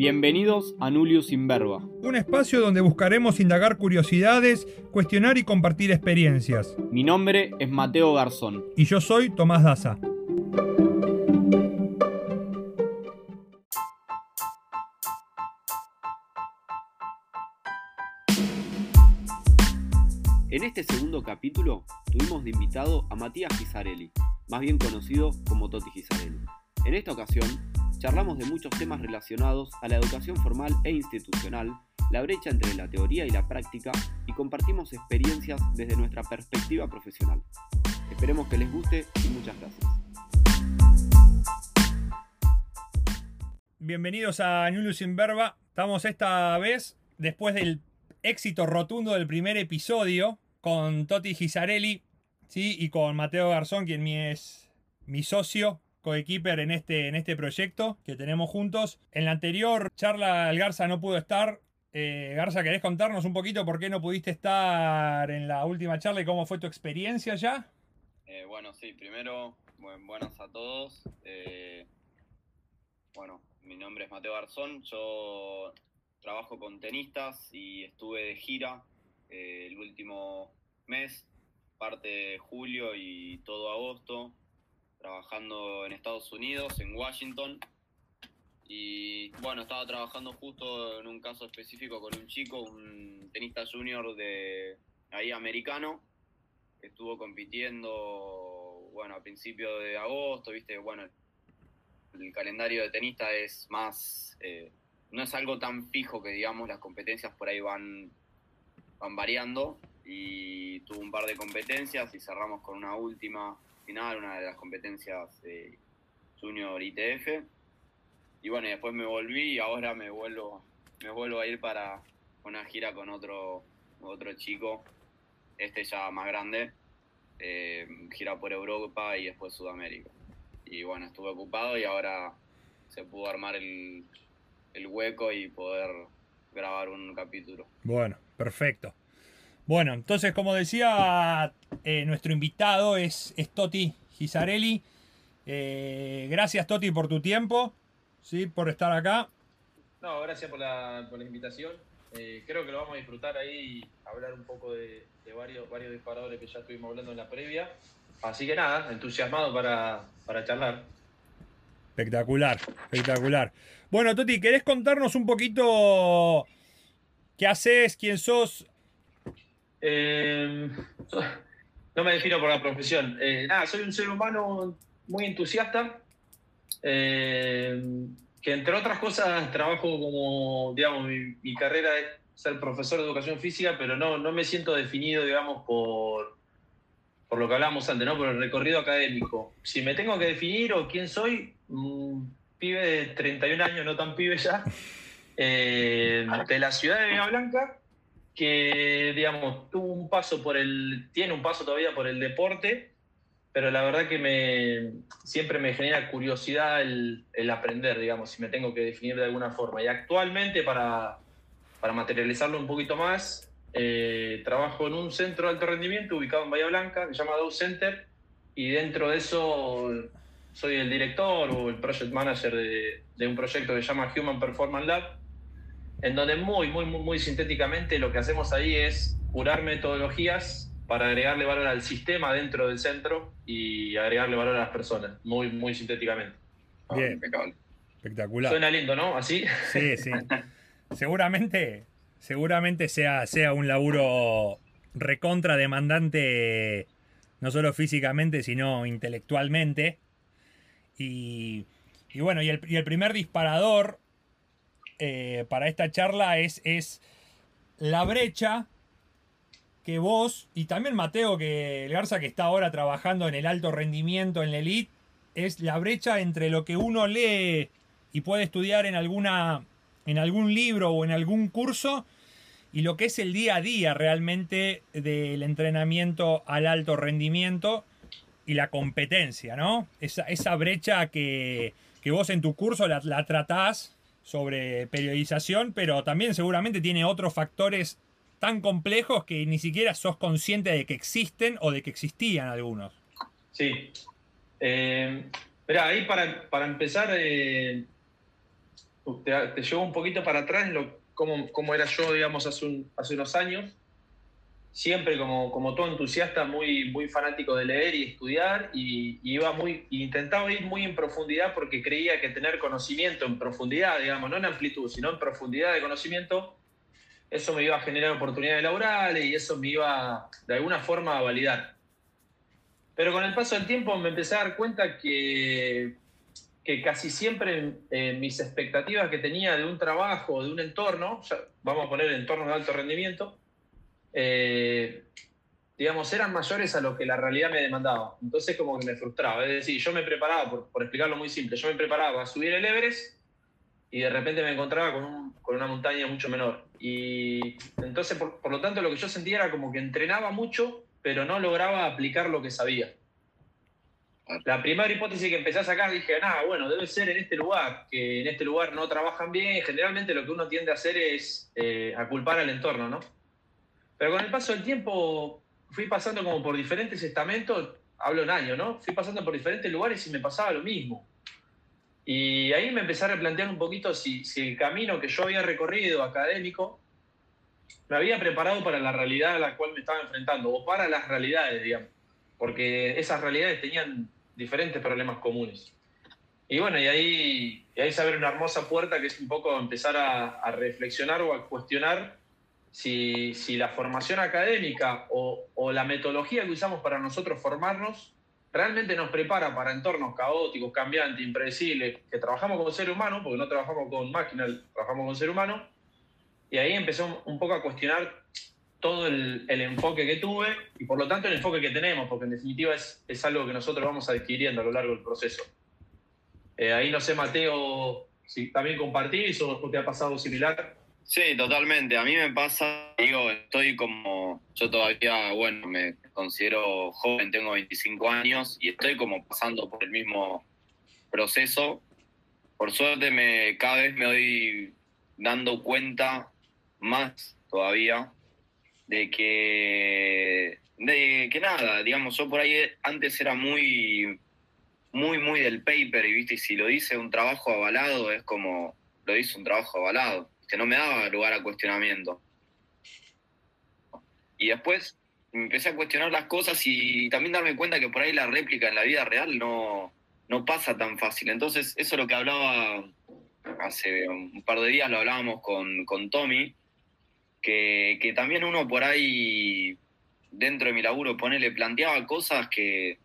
Bienvenidos a Nulius Inverba. Un espacio donde buscaremos indagar curiosidades, cuestionar y compartir experiencias. Mi nombre es Mateo Garzón. Y yo soy Tomás Daza. En este segundo capítulo tuvimos de invitado a Matías Gisarelli, más bien conocido como Toti Gisarelli. En esta ocasión charlamos de muchos temas relacionados a la educación formal e institucional, la brecha entre la teoría y la práctica y compartimos experiencias desde nuestra perspectiva profesional. Esperemos que les guste y muchas gracias. Bienvenidos a Nulius Inverba. Estamos esta vez después del éxito rotundo del primer episodio con Toti Gisarelli ¿sí? y con Mateo Garzón, quien es mi socio coequiper en este, en este proyecto que tenemos juntos. En la anterior charla el Garza no pudo estar. Eh, Garza, ¿querés contarnos un poquito por qué no pudiste estar en la última charla y cómo fue tu experiencia ya? Eh, bueno, sí, primero, buenas a todos. Eh, bueno, mi nombre es Mateo Garzón, yo trabajo con tenistas y estuve de gira el último mes, parte de julio y todo agosto, trabajando en Estados Unidos, en Washington. Y bueno, estaba trabajando justo en un caso específico con un chico, un tenista junior de ahí americano, estuvo compitiendo, bueno, a principios de agosto, viste, bueno, el calendario de tenista es más, eh, no es algo tan fijo que digamos las competencias por ahí van, van variando y tuvo un par de competencias y cerramos con una última una de las competencias de Junior ITF. Y bueno, después me volví y ahora me vuelvo, me vuelvo a ir para una gira con otro, otro chico, este ya más grande, eh, gira por Europa y después Sudamérica. Y bueno, estuve ocupado y ahora se pudo armar el, el hueco y poder grabar un capítulo. Bueno, perfecto. Bueno, entonces, como decía, eh, nuestro invitado es, Toti Gisarelli. Eh, gracias, Toti, por tu tiempo, ¿sí? por estar acá. No, gracias por la, invitación. Eh, creo que lo vamos a disfrutar ahí y hablar un poco de, varios, varios disparadores que ya estuvimos hablando en la previa. Así que nada, entusiasmado para, para charlar. Espectacular, espectacular. Bueno, Toti, ¿querés contarnos un poquito qué haces, quién sos eh, no me defino por la profesión. Eh, nada, soy un ser humano muy entusiasta, eh, que entre otras cosas trabajo como, digamos, mi, carrera es ser profesor de educación física, pero no, no me siento definido, digamos, por, por lo que hablábamos antes, ¿no? Por el recorrido académico. Si me tengo que definir o quién soy, pibe de 31 años, no tan pibe ya, de la ciudad de Villa Blanca, que, digamos, tuvo un paso por el, tiene un paso todavía por el deporte, pero la verdad que me, siempre me genera curiosidad el, aprender, digamos, si me tengo que definir de alguna forma. Y actualmente, para, para materializarlo un poquito más, eh, trabajo en un centro de alto rendimiento ubicado en Bahía Blanca, que se llama Dow Center, y dentro de eso soy el director o el project manager de, de un proyecto que se llama Human Performance Lab, en donde muy, muy, muy, muy sintéticamente lo que hacemos ahí es curar metodologías para agregarle valor al sistema dentro del centro y agregarle valor a las personas, muy, muy sintéticamente. Bien, espectacular. Suena lindo, ¿no? Así. Sí, sí. seguramente, seguramente sea, sea un laburo recontra demandante, no solo físicamente, sino intelectualmente. Y, y bueno, y el, y el primer disparador eh, para esta charla es, es la brecha que vos y también Mateo, que el Garza que está ahora trabajando en el alto rendimiento, en la elite, es la brecha entre lo que uno lee y puede estudiar en alguna en algún libro o en algún curso y lo que es el día a día realmente del entrenamiento al alto rendimiento y la competencia, ¿no? Esa, esa brecha que, vos en tu curso la, la tratás sobre periodización, pero también seguramente tiene otros factores tan complejos que ni siquiera sos consciente de que existen o de que existían algunos. Sí. Eh, ahí para, empezar, eh, te, llevo un poquito para atrás lo, cómo, cómo era yo, digamos, hace unos años siempre como, como todo entusiasta, muy, muy fanático de leer y estudiar, y, iba muy, intentaba ir muy en profundidad porque creía que tener conocimiento en profundidad, digamos, no en amplitud, sino en profundidad de conocimiento, eso me iba a generar oportunidades laborales y eso me iba de alguna forma a validar. Pero con el paso del tiempo me empecé a dar cuenta que, que casi siempre eh, mis expectativas que tenía de un trabajo, de un entorno, vamos a poner entorno de alto rendimiento, eh, digamos, eran mayores a lo que la realidad me demandaba. Entonces como que me frustraba. Es decir, yo me preparaba, por, explicarlo muy simple, yo me preparaba a subir el Everest y de repente me encontraba con, una montaña mucho menor. Y entonces, por, lo tanto, lo que yo sentía era como que entrenaba mucho, pero no lograba aplicar lo que sabía. La primera hipótesis que empecé a sacar dije, nada, bueno, debe ser en este lugar, que en este lugar no trabajan bien. Generalmente lo que uno tiende a hacer es eh, a culpar al entorno, ¿no? Pero con el paso del tiempo fui pasando como por diferentes estamentos, hablo en años, ¿no? Fui pasando por diferentes lugares y me pasaba lo mismo. Y ahí me empecé a replantear un poquito si, si el camino que yo había recorrido académico me había preparado para la realidad a la cual me estaba enfrentando, o para las realidades, digamos, porque esas realidades tenían diferentes problemas comunes. Y bueno, y ahí, y ahí se abre una hermosa puerta que es un poco empezar a reflexionar o a cuestionar si, si la formación académica o, o, la metodología que usamos para nosotros formarnos realmente nos prepara para entornos caóticos, cambiantes, impredecibles, que trabajamos con ser humano, porque no trabajamos con máquina, trabajamos con ser humano, y ahí empezó un poco a cuestionar todo el, el, enfoque que tuve y por lo tanto el enfoque que tenemos, porque en definitiva es, es algo que nosotros vamos adquiriendo a lo largo del proceso. Eh, ahí no sé, Mateo, si también compartís o te ha pasado similar. Sí, totalmente. A mí me pasa, digo, estoy como, yo todavía, bueno, me considero joven, tengo 25 años y estoy como pasando por el mismo proceso. Por suerte me, cada vez me doy dando cuenta más todavía de que, de que nada, digamos, yo por ahí antes era muy, muy, muy del paper y viste, y si lo dice un trabajo avalado es como, lo dice un trabajo avalado que no me daba lugar a cuestionamiento. Y después empecé a cuestionar las cosas y también darme cuenta que por ahí la réplica en la vida real no, no pasa tan fácil. Entonces, eso es lo que hablaba hace un par de días, lo hablábamos con, con Tommy, que, que, también uno por ahí, dentro de mi laburo, le planteaba cosas que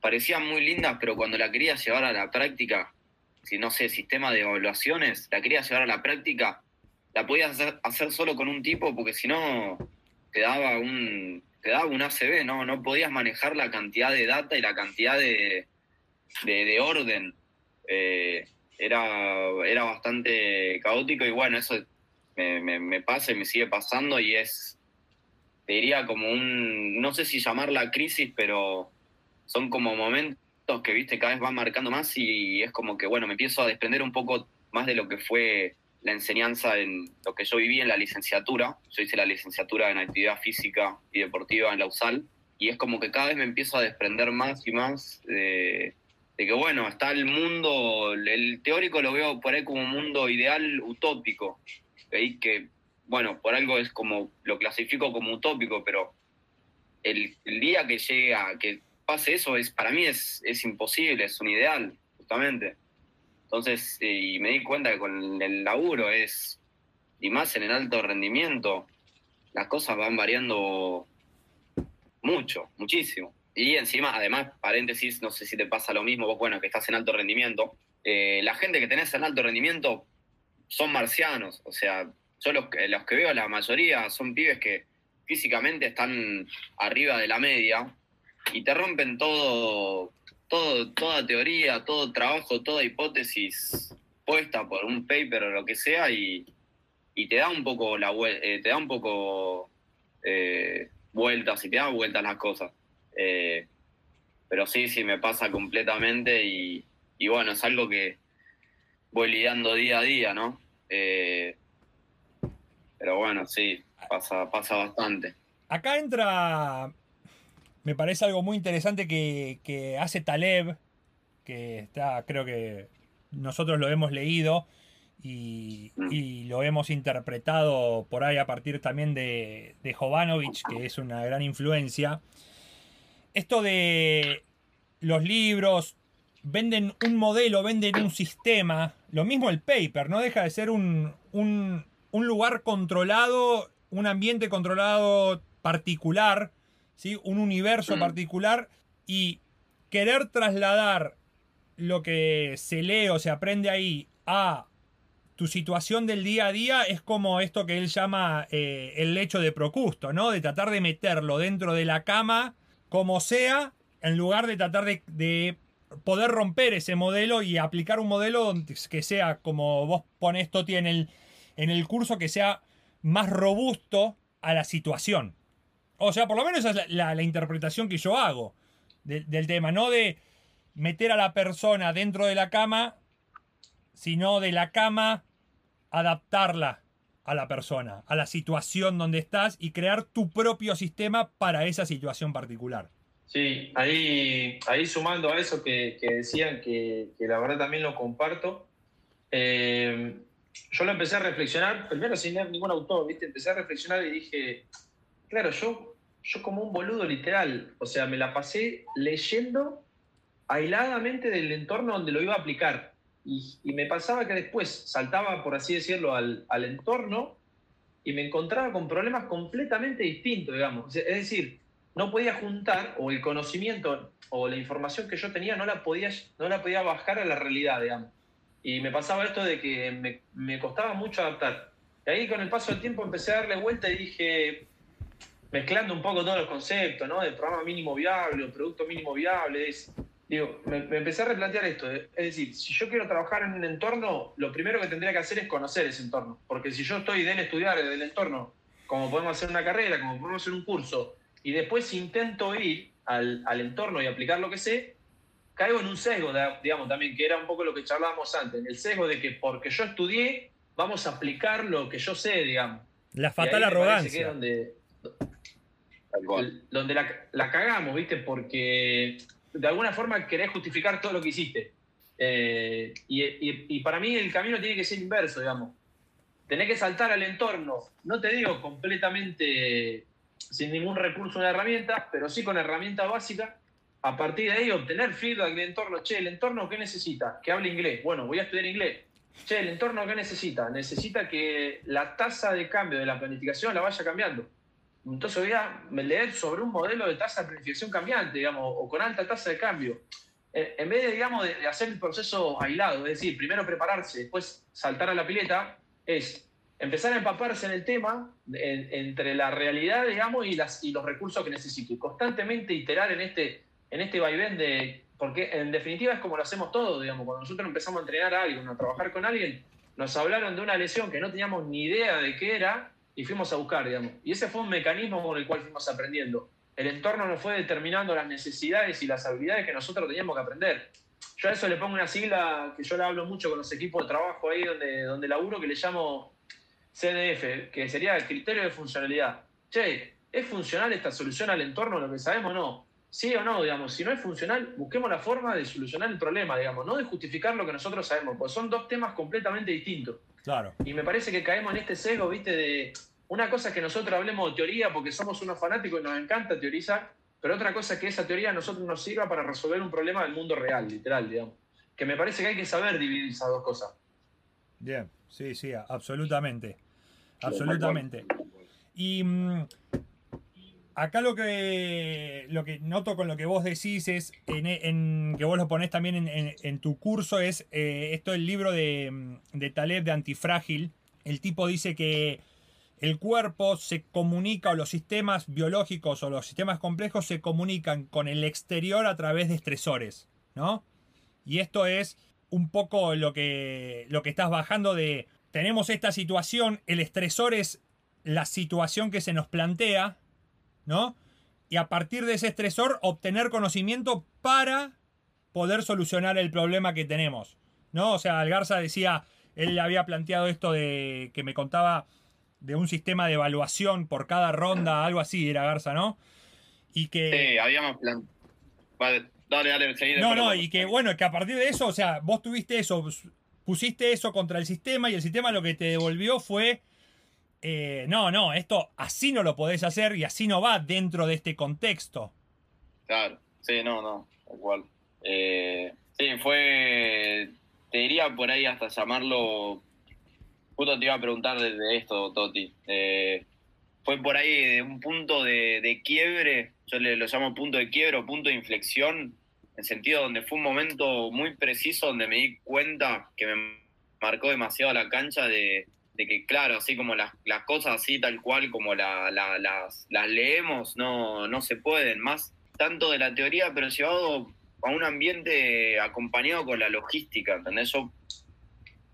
parecían muy lindas, pero cuando la quería llevar a la práctica, si no sé, sistema de evaluaciones, la querías llevar a la práctica, la podías hacer, solo con un tipo porque si no te daba un te daba un ACB, ¿no? No podías manejar la cantidad de data y la cantidad de, de, orden. Eh, era, era bastante caótico y bueno, eso me, me, me, pasa y me sigue pasando y es, te diría como un, no sé si llamarla crisis, pero son como momentos que, viste, cada vez van marcando más y es como que, bueno, me empiezo a desprender un poco más de lo que fue la enseñanza en lo que yo viví en la licenciatura. Yo hice la licenciatura en actividad física y deportiva en la USAL y es como que cada vez me empiezo a desprender más y más de, que, bueno, está el mundo, el teórico lo veo por ahí como un mundo ideal utópico, que, bueno, por algo es como, lo clasifico como utópico, pero el, el día que llega, que pase eso, es, para mí es, es imposible, es un ideal, justamente. Entonces, y me di cuenta que con el laburo es, y más en el alto rendimiento, las cosas van variando mucho, muchísimo. Y encima, además, paréntesis, no sé si te pasa lo mismo, vos, bueno, que estás en alto rendimiento, eh, la gente que tenés en alto rendimiento son marcianos, o sea, yo los, los que veo, la mayoría son pibes que físicamente están arriba de la media, y te rompen todo, todo, toda teoría, todo trabajo, toda hipótesis puesta por un paper o lo que sea y, te da un poco la eh, te da un poco eh, vueltas y te da vueltas las cosas. Eh, pero sí, sí me pasa completamente y, y, bueno, es algo que voy lidiando día a día, ¿no? pero bueno, sí, pasa, pasa bastante. Acá entra me parece algo muy interesante que, hace Taleb, que está, creo que nosotros lo hemos leído, y, Mm. y lo hemos interpretado por ahí a partir también de, de Jovanovic, que es una gran influencia. Esto de los libros, venden un modelo, venden un sistema, lo mismo el paper, no deja de ser un, un, un lugar controlado, un ambiente controlado particular, ¿sí? un universo Mm. particular y querer trasladar lo que se lee o se aprende ahí a tu situación del día a día es como esto que él llama eh, el lecho de Procusto, ¿no? De tratar de meterlo dentro de la cama como sea, en lugar de tratar de, de poder romper ese modelo y aplicar un modelo que sea, como vos pones, Toti, en el, en el curso, que sea más robusto a la situación. O sea, por lo menos esa es la, interpretación que yo hago de- del tema, no de meter a la persona dentro de la cama, sino de la cama adaptarla a la persona, a la situación donde estás y crear tu propio sistema para esa situación particular. Sí, ahí, ahí sumando a eso que, decían, que, que la verdad también lo comparto, eh, yo lo empecé a reflexionar, primero sin leer ningún autor, ¿viste? Empecé a reflexionar y dije, claro, yo, yo como un boludo literal, o sea, me la pasé leyendo aisladamente del entorno donde lo iba a aplicar. Y, me pasaba que después saltaba, por así decirlo, al, entorno y me encontraba con problemas completamente distintos, digamos. Es decir, no podía juntar, o el conocimiento o la información que yo tenía no la podía, no la podía bajar a la realidad, digamos. Y me pasaba esto de que me, me costaba mucho adaptar. Y ahí con el paso del tiempo empecé a darle vuelta y dije, mezclando un poco todos los conceptos, ¿no? De programa mínimo viable o producto mínimo viable, es, digo, me, me empecé a replantear esto. Es decir, si yo quiero trabajar en un entorno, lo primero que tendría que hacer es conocer ese entorno. Porque si yo estoy del estudiar del entorno, como podemos hacer una carrera, como podemos hacer un curso, y después intento ir al, al entorno y aplicar lo que sé, caigo en un sesgo, de- digamos, también, que era un poco lo que charlábamos antes, el sesgo de que porque yo estudié, vamos a aplicar lo que yo sé, digamos. La fatal que arrogancia. donde. Donde la, cagamos, ¿viste? Porque de alguna forma querés justificar todo lo que hiciste. Eh, y para mí el camino tiene que ser inverso, digamos. Tenés que saltar al entorno, no te digo completamente sin ningún recurso una herramienta, pero sí con herramienta básica. A partir de ahí obtener feedback del entorno. Che, ¿el entorno qué necesita? Que hable inglés. Bueno, voy a estudiar inglés. Che, ¿el entorno qué necesita? Necesita que la tasa de cambio de la planificación la vaya cambiando. Entonces voy a leer sobre un modelo de tasa de planificación cambiante, digamos, o con alta tasa de cambio. Eh, En vez de, digamos, de hacer el proceso aislado, es decir, primero prepararse, después saltar a la pileta, es empezar a empaparse en el tema, en- entre la realidad, digamos, y los recursos que necesito. Y constantemente iterar en este, en este vaivén de... Porque en definitiva es como lo hacemos todos, digamos. Cuando nosotros empezamos a entrenar a alguien, a trabajar con alguien, nos hablaron de una lesión que no teníamos ni idea de qué era y fuimos a buscar, digamos. Y ese fue un mecanismo con el cual fuimos aprendiendo. El entorno nos fue determinando las necesidades y las habilidades que nosotros teníamos que aprender. Yo a eso le pongo una sigla que yo le hablo mucho con los equipos de trabajo ahí donde, donde laburo, que le llamo CDF, que sería el criterio de funcionalidad. Che, ¿es funcional esta solución al entorno, lo que sabemos o no? Sí o no, digamos. Si no es funcional, busquemos la forma de solucionar el problema, digamos, no de justificar lo que nosotros sabemos, porque son dos temas completamente distintos. Claro. Y me parece que caemos en este sesgo, viste, de una cosa es que nosotros hablemos de teoría porque somos unos fanáticos y nos encanta teorizar, pero otra cosa es que esa teoría a nosotros nos sirva para resolver un problema del mundo real, literal, digamos. Que me parece que hay que saber dividir esas dos cosas. Bien, sí, sí, absolutamente. Absolutamente. Y mm, acá lo que, lo que noto con lo que vos decís es, que vos lo ponés también en, tu curso, es eh, esto el libro de, de Taleb de Antifrágil. El tipo dice que el cuerpo se comunica, o los sistemas biológicos o los sistemas complejos se comunican con el exterior a través de estresores, ¿no? Y esto es un poco lo que, lo que estás bajando de, tenemos esta situación, el estresor es la situación que se nos plantea, ¿no? Y a partir de ese estresor obtener conocimiento para poder solucionar el problema que tenemos, ¿no? O sea, Algarza decía, él había planteado esto de que me contaba de un sistema de evaluación por cada ronda, algo así era Garza, ¿no? Y que... Sí, habíamos plan... Vale, dale, dale, seguí. No, no, y que bueno, que a partir de eso, o sea, vos tuviste eso, pusiste eso contra el sistema y el sistema lo que te devolvió fue, eh, no, no, esto así no lo podés hacer y así no va dentro de este contexto. Claro, sí, no, no, tal cual. Eh, sí, fue, te diría por ahí hasta llamarlo, justo te iba a preguntar desde esto, Toti. Eh, fue por ahí de un punto de, quiebre, yo le, lo llamo punto de quiebre o punto de inflexión, en sentido donde fue un momento muy preciso donde me di cuenta que me marcó demasiado la cancha de, que, claro, así como las, las, cosas así tal cual como la, la, las, las, leemos, no, no se pueden, más tanto de la teoría, pero llevado a un ambiente acompañado con la logística, ¿entendés? Yo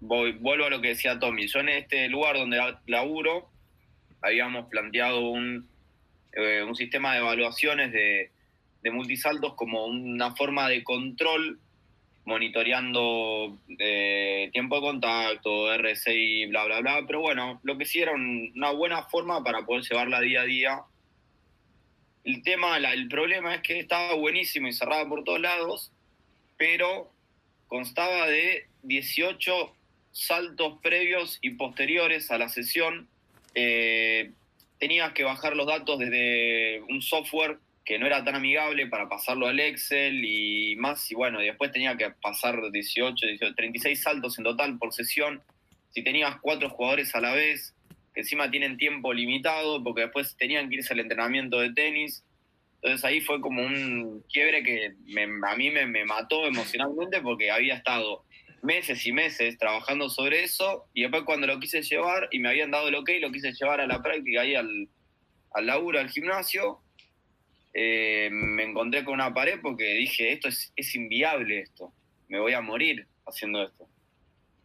voy, vuelvo a lo que decía Tommy, yo en este lugar donde laburo habíamos planteado un, eh, un sistema de evaluaciones de, de multisaltos como una forma de control, monitoreando eh, tiempo de contacto, RSI, bla, bla, bla. Pero bueno, lo que sí era una buena forma para poder llevarla día a día. El tema, la, el problema es que estaba buenísimo y cerrada por todos lados, pero constaba de 18 saltos previos y posteriores a la sesión. Eh, tenías que bajar los datos desde un software que no era tan amigable para pasarlo al Excel y más, y bueno, después tenía que pasar 18, 18, 36 saltos en total por sesión. Si tenías cuatro jugadores a la vez, que encima tienen tiempo limitado, porque después tenían que irse al entrenamiento de tenis. Entonces ahí fue como un quiebre que a mí me, me mató emocionalmente porque había estado meses y meses trabajando sobre eso y después cuando lo quise llevar y me habían dado el ok, lo quise llevar a la práctica ahí al, al laburo, al gimnasio, eh, me encontré con una pared porque dije, esto es, es inviable esto, me voy a morir haciendo esto.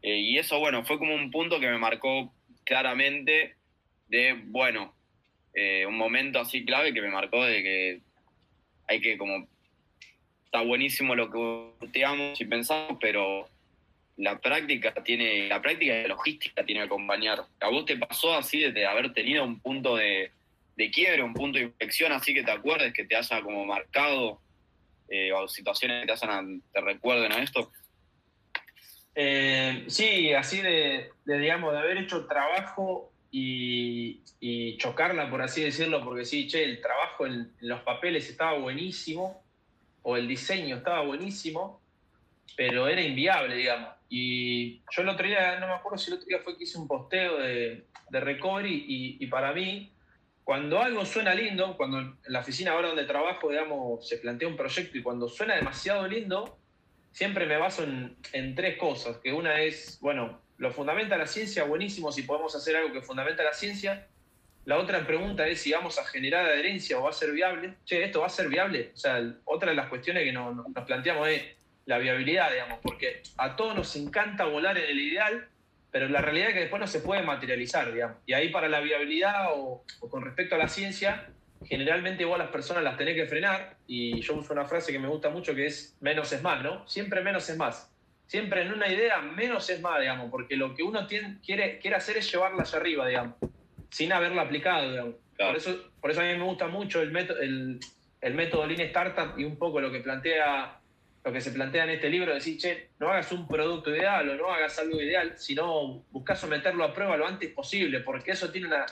Eh, y eso, bueno, fue como un punto que me marcó claramente de, bueno, eh, un momento así clave que me marcó de que hay que como, está buenísimo lo que teamos y pensamos, pero la práctica tiene, la práctica de logística tiene que acompañar. ¿A vos te pasó así de haber tenido un punto de, de quiebre, un punto de inflexión, así que te acuerdes, que te haya como marcado, eh, o situaciones que te, hayan, te recuerden a esto? Eh, sí, así de, digamos, de haber hecho trabajo y, chocarla, por así decirlo, porque sí, che, el trabajo en, los papeles estaba buenísimo, o el diseño estaba buenísimo, pero era inviable, digamos. Y yo el otro día, no me acuerdo si el otro día fue que hice un posteo de, de recovery y para mí cuando algo suena lindo, cuando en la oficina ahora donde trabajo, digamos, se plantea un proyecto y cuando suena demasiado lindo, siempre me baso en, en, tres cosas, que una es, bueno, lo fundamenta la ciencia, buenísimo si podemos hacer algo que fundamenta la ciencia. La otra pregunta es si vamos a generar adherencia o va a ser viable. Che, ¿esto va a ser viable? O sea, otra de las cuestiones que nos, nos planteamos es la viabilidad, digamos, porque a todos nos encanta volar en el ideal, pero la realidad es que después no se puede materializar, digamos. Y ahí para la viabilidad o, o, con respecto a la ciencia, generalmente igual las personas las tenés que frenar, y yo uso una frase que me gusta mucho que es menos es más, ¿no? Siempre menos es más. Siempre en una idea menos es más, digamos, porque lo que uno tiene, quiere, quiere hacer es llevarla allá arriba, digamos, sin haberla aplicado, digamos. Claro. Por, eso, por eso a mí me gusta mucho el método, el, el método Lean Startup y un poco lo que plantea lo que se plantea en este libro, decir, che, no hagas un producto ideal o no hagas algo ideal, sino buscas someterlo a prueba lo antes posible, porque eso tiene una,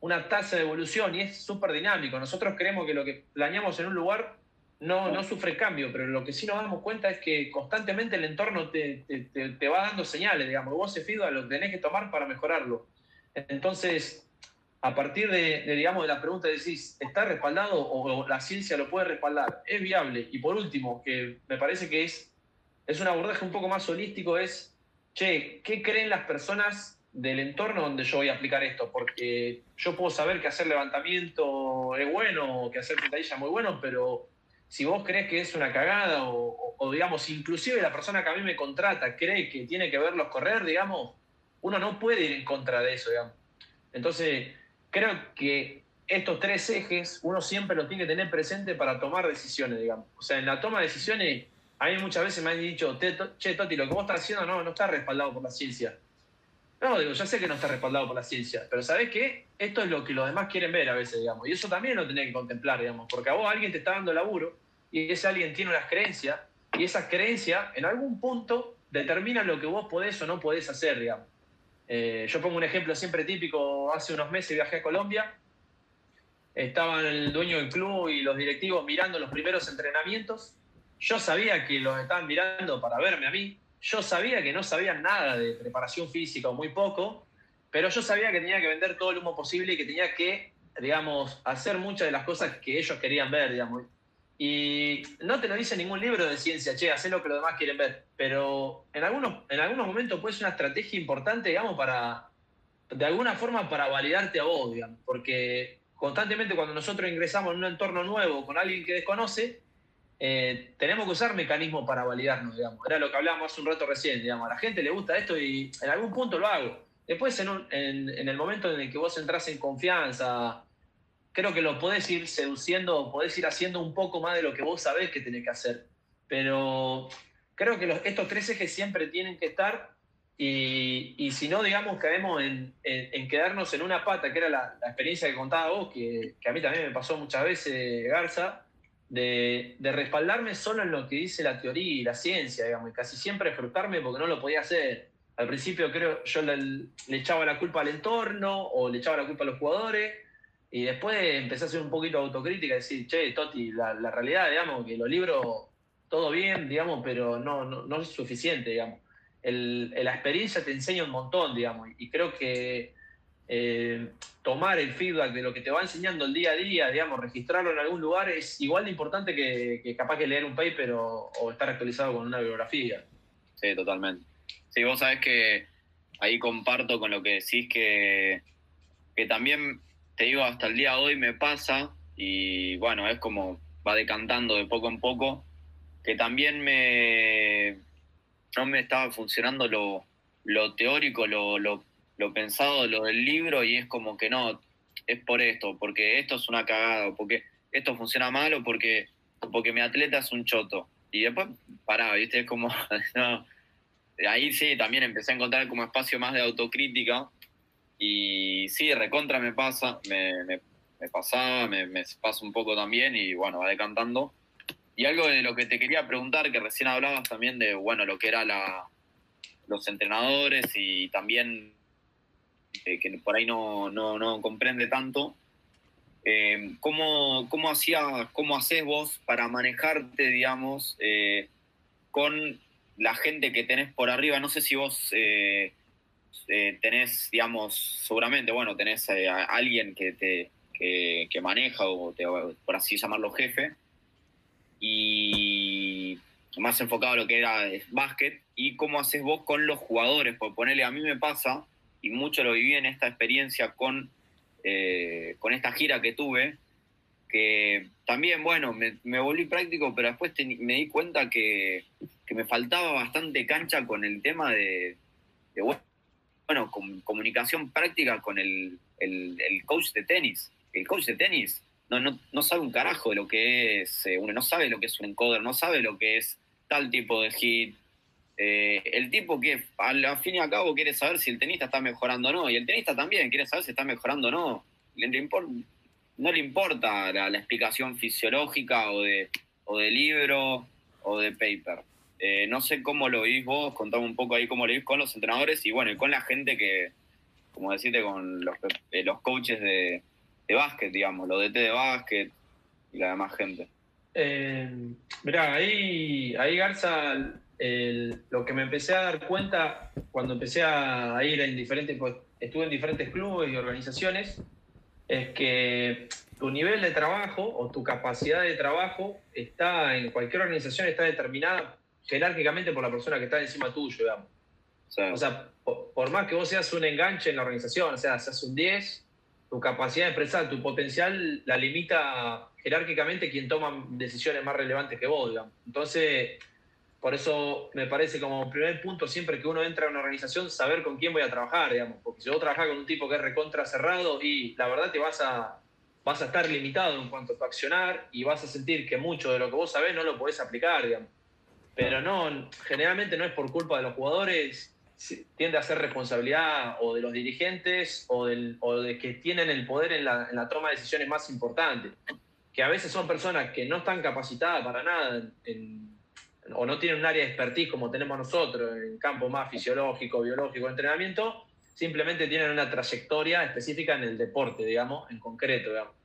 una tasa de evolución y es súper dinámico. Nosotros creemos que lo que planeamos en un lugar no, no sufre cambio, pero lo que sí nos damos cuenta es que constantemente el entorno te, te, te, te va dando señales, digamos, vos ese feedback lo tenés que tomar para mejorarlo. Entonces, a partir de, de, digamos, de la pregunta decís, ¿está respaldado o la ciencia lo puede respaldar? ¿Es viable? Y por último, que me parece que es, es un abordaje un poco más holístico, es, che, ¿qué creen las personas del entorno donde yo voy a aplicar esto? Porque yo puedo saber que hacer levantamiento es bueno, que hacer sentadilla es muy bueno, pero si vos crees que es una cagada o, o, o, digamos, inclusive la persona que a mí me contrata cree que tiene que verlos correr, digamos, uno no puede ir en contra de eso, digamos. Entonces, creo que estos tres ejes uno siempre los tiene que tener presente para tomar decisiones, digamos. O sea, en la toma de decisiones, a mí muchas veces me han dicho, che, Toti, lo que vos estás haciendo no, no está respaldado por la ciencia. No, digo, ya sé que no está respaldado por la ciencia, pero ¿sabés qué? Esto es lo que los demás quieren ver a veces, digamos. Y eso también lo tenés que contemplar, digamos, porque a vos alguien te está dando laburo y ese alguien tiene unas creencias y esas creencias en algún punto determinan lo que vos podés o no podés hacer, digamos. Eh, yo pongo un ejemplo siempre típico, hace unos meses viajé a Colombia, estaban el dueño del club y los directivos mirando los primeros entrenamientos, yo sabía que los estaban mirando para verme a mí, yo sabía que no sabían nada de preparación física o muy poco, pero yo sabía que tenía que vender todo el humo posible y que tenía que, digamos, hacer muchas de las cosas que ellos querían ver, digamos. Y no te lo dice ningún libro de ciencia, che, haz lo que los demás quieren ver. Pero en algunos, en algunos momentos puede ser una estrategia importante, digamos, para, de alguna forma, para validarte a vos, digamos. Porque constantemente cuando nosotros ingresamos en un entorno nuevo con alguien que desconoce, eh, tenemos que usar mecanismos para validarnos, digamos. Era lo que hablábamos hace un rato recién, digamos. A la gente le gusta esto y en algún punto lo hago. Después, en, en, en el momento en el que vos entras en confianza, creo que lo podés ir seduciendo, podés ir haciendo un poco más de lo que vos sabés que tenés que hacer. Pero creo que estos tres ejes siempre tienen que estar y, y si no, digamos, caemos en, en, quedarnos en una pata, que era la, la experiencia que contaba vos, que, que, a mí también me pasó muchas veces, Garza, de, de, respaldarme solo en lo que dice la teoría y la ciencia, digamos, y casi siempre frustrarme porque no lo podía hacer. Al principio creo yo le echaba la culpa al entorno o le echaba la culpa a los jugadores y después empecé a hacer un poquito de autocrítica, decir, che, Toti, la, realidad, digamos, que los libros, todo bien, digamos, pero no, no, no es suficiente, digamos. El, la experiencia te enseña un montón, digamos, y creo que eh, tomar el feedback de lo que te va enseñando el día a día, digamos, registrarlo en algún lugar es igual de importante que, que capaz que leer un paper o, estar actualizado con una bibliografía. Sí, totalmente. Sí, vos sabés que ahí comparto con lo que decís que, que también te digo, hasta el día de hoy me pasa, y bueno, es como va decantando de poco en poco, que también me no me estaba funcionando lo, lo teórico, lo, lo, pensado, lo del libro, y es como que no, es por esto, porque esto es una cagada, porque esto funciona mal, o porque, porque mi atleta es un choto. Y después, pará, ¿viste? Es como, no, ahí sí, también empecé a encontrar como espacio más de autocrítica, y sí, recontra me pasa, me, me, me pasaba, me, me, pasa un poco también y bueno, va decantando. Y algo de lo que te quería preguntar, que recién hablabas también de, bueno, lo que era la, los entrenadores y también eh, que por ahí no, no, no comprende tanto. Eh, ¿cómo, cómo, hacía, ¿Cómo haces vos para manejarte, digamos, eh, con la gente que tenés por arriba? No sé si vos eh, tenés, digamos, seguramente, bueno, tenés eh, a alguien que te que, maneja o por así llamarlo jefe. Y más enfocado a lo que era básquet. Y cómo haces vos con los jugadores, por ponerle a mí me pasa y mucho lo viví en esta experiencia con, eh, con esta gira que tuve, que también, bueno, me, me volví práctico, pero después me di cuenta que, que, me faltaba bastante cancha con el tema de bueno, con comunicación práctica con el, el, coach de tenis. El coach de tenis no, no, no sabe un carajo de lo que es, eh, uno no sabe lo que es un encoder, no sabe lo que es tal tipo de hit. Eh, el tipo que al fin y al cabo quiere saber si el tenista está mejorando o no, y el tenista también quiere saber si está mejorando o no. Le, le no le importa la, la, explicación fisiológica o de, o de libro o de paper. Eh, no sé cómo lo vís vos, contame un poco ahí cómo lo vís con los entrenadores y bueno, y con la gente que, como decirte, con los, eh, los coaches de, de, básquet, digamos, los DT de básquet y la demás gente. Eh, mirá, ahí, ahí Garza, lo que me empecé a dar cuenta cuando empecé a ir en diferentes, pues estuve en diferentes clubes y organizaciones, es que tu nivel de trabajo o tu capacidad de trabajo está en cualquier organización está determinada jerárquicamente por la persona que está encima tuyo, digamos. Sí. O sea, por, por, más que vos seas un enganche en la organización, o sea, seas un 10, tu capacidad de expresar tu potencial la limita jerárquicamente quien toma decisiones más relevantes que vos, digamos. Entonces, por eso me parece como primer punto siempre que uno entra a una organización, saber con quién voy a trabajar, digamos. Porque si vos trabajás con un tipo que es recontra cerrado y la verdad te vas a, vas a estar limitado en cuanto a tu accionar y vas a sentir que mucho de lo que vos sabés no lo podés aplicar, digamos pero no, generalmente no es por culpa de los jugadores, tiende a ser responsabilidad o de los dirigentes o, del, o de que tienen el poder en la, en la, toma de decisiones más importantes, que a veces son personas que no están capacitadas para nada o no tienen un área de expertise como tenemos nosotros en campo más fisiológico, biológico, entrenamiento, simplemente tienen una trayectoria específica en el deporte, digamos, en concreto, digamos.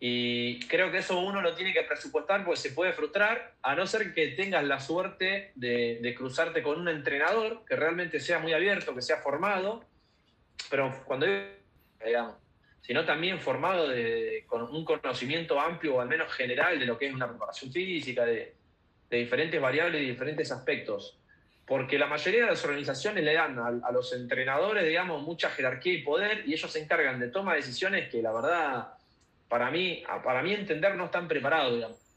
Y creo que eso uno lo tiene que presupuestar porque se puede frustrar, a no ser que tengas la suerte de, cruzarte con un entrenador que realmente sea muy abierto, que sea formado, pero cuando digamos, sino también formado de, con un conocimiento amplio o al menos general de lo que es una preparación física, de, de diferentes variables y diferentes aspectos. Porque la mayoría de las organizaciones le dan a, a, los entrenadores, digamos, mucha jerarquía y poder y ellos se encargan de tomar decisiones que la verdad para mí, para mí entender, no están preparados, digamos.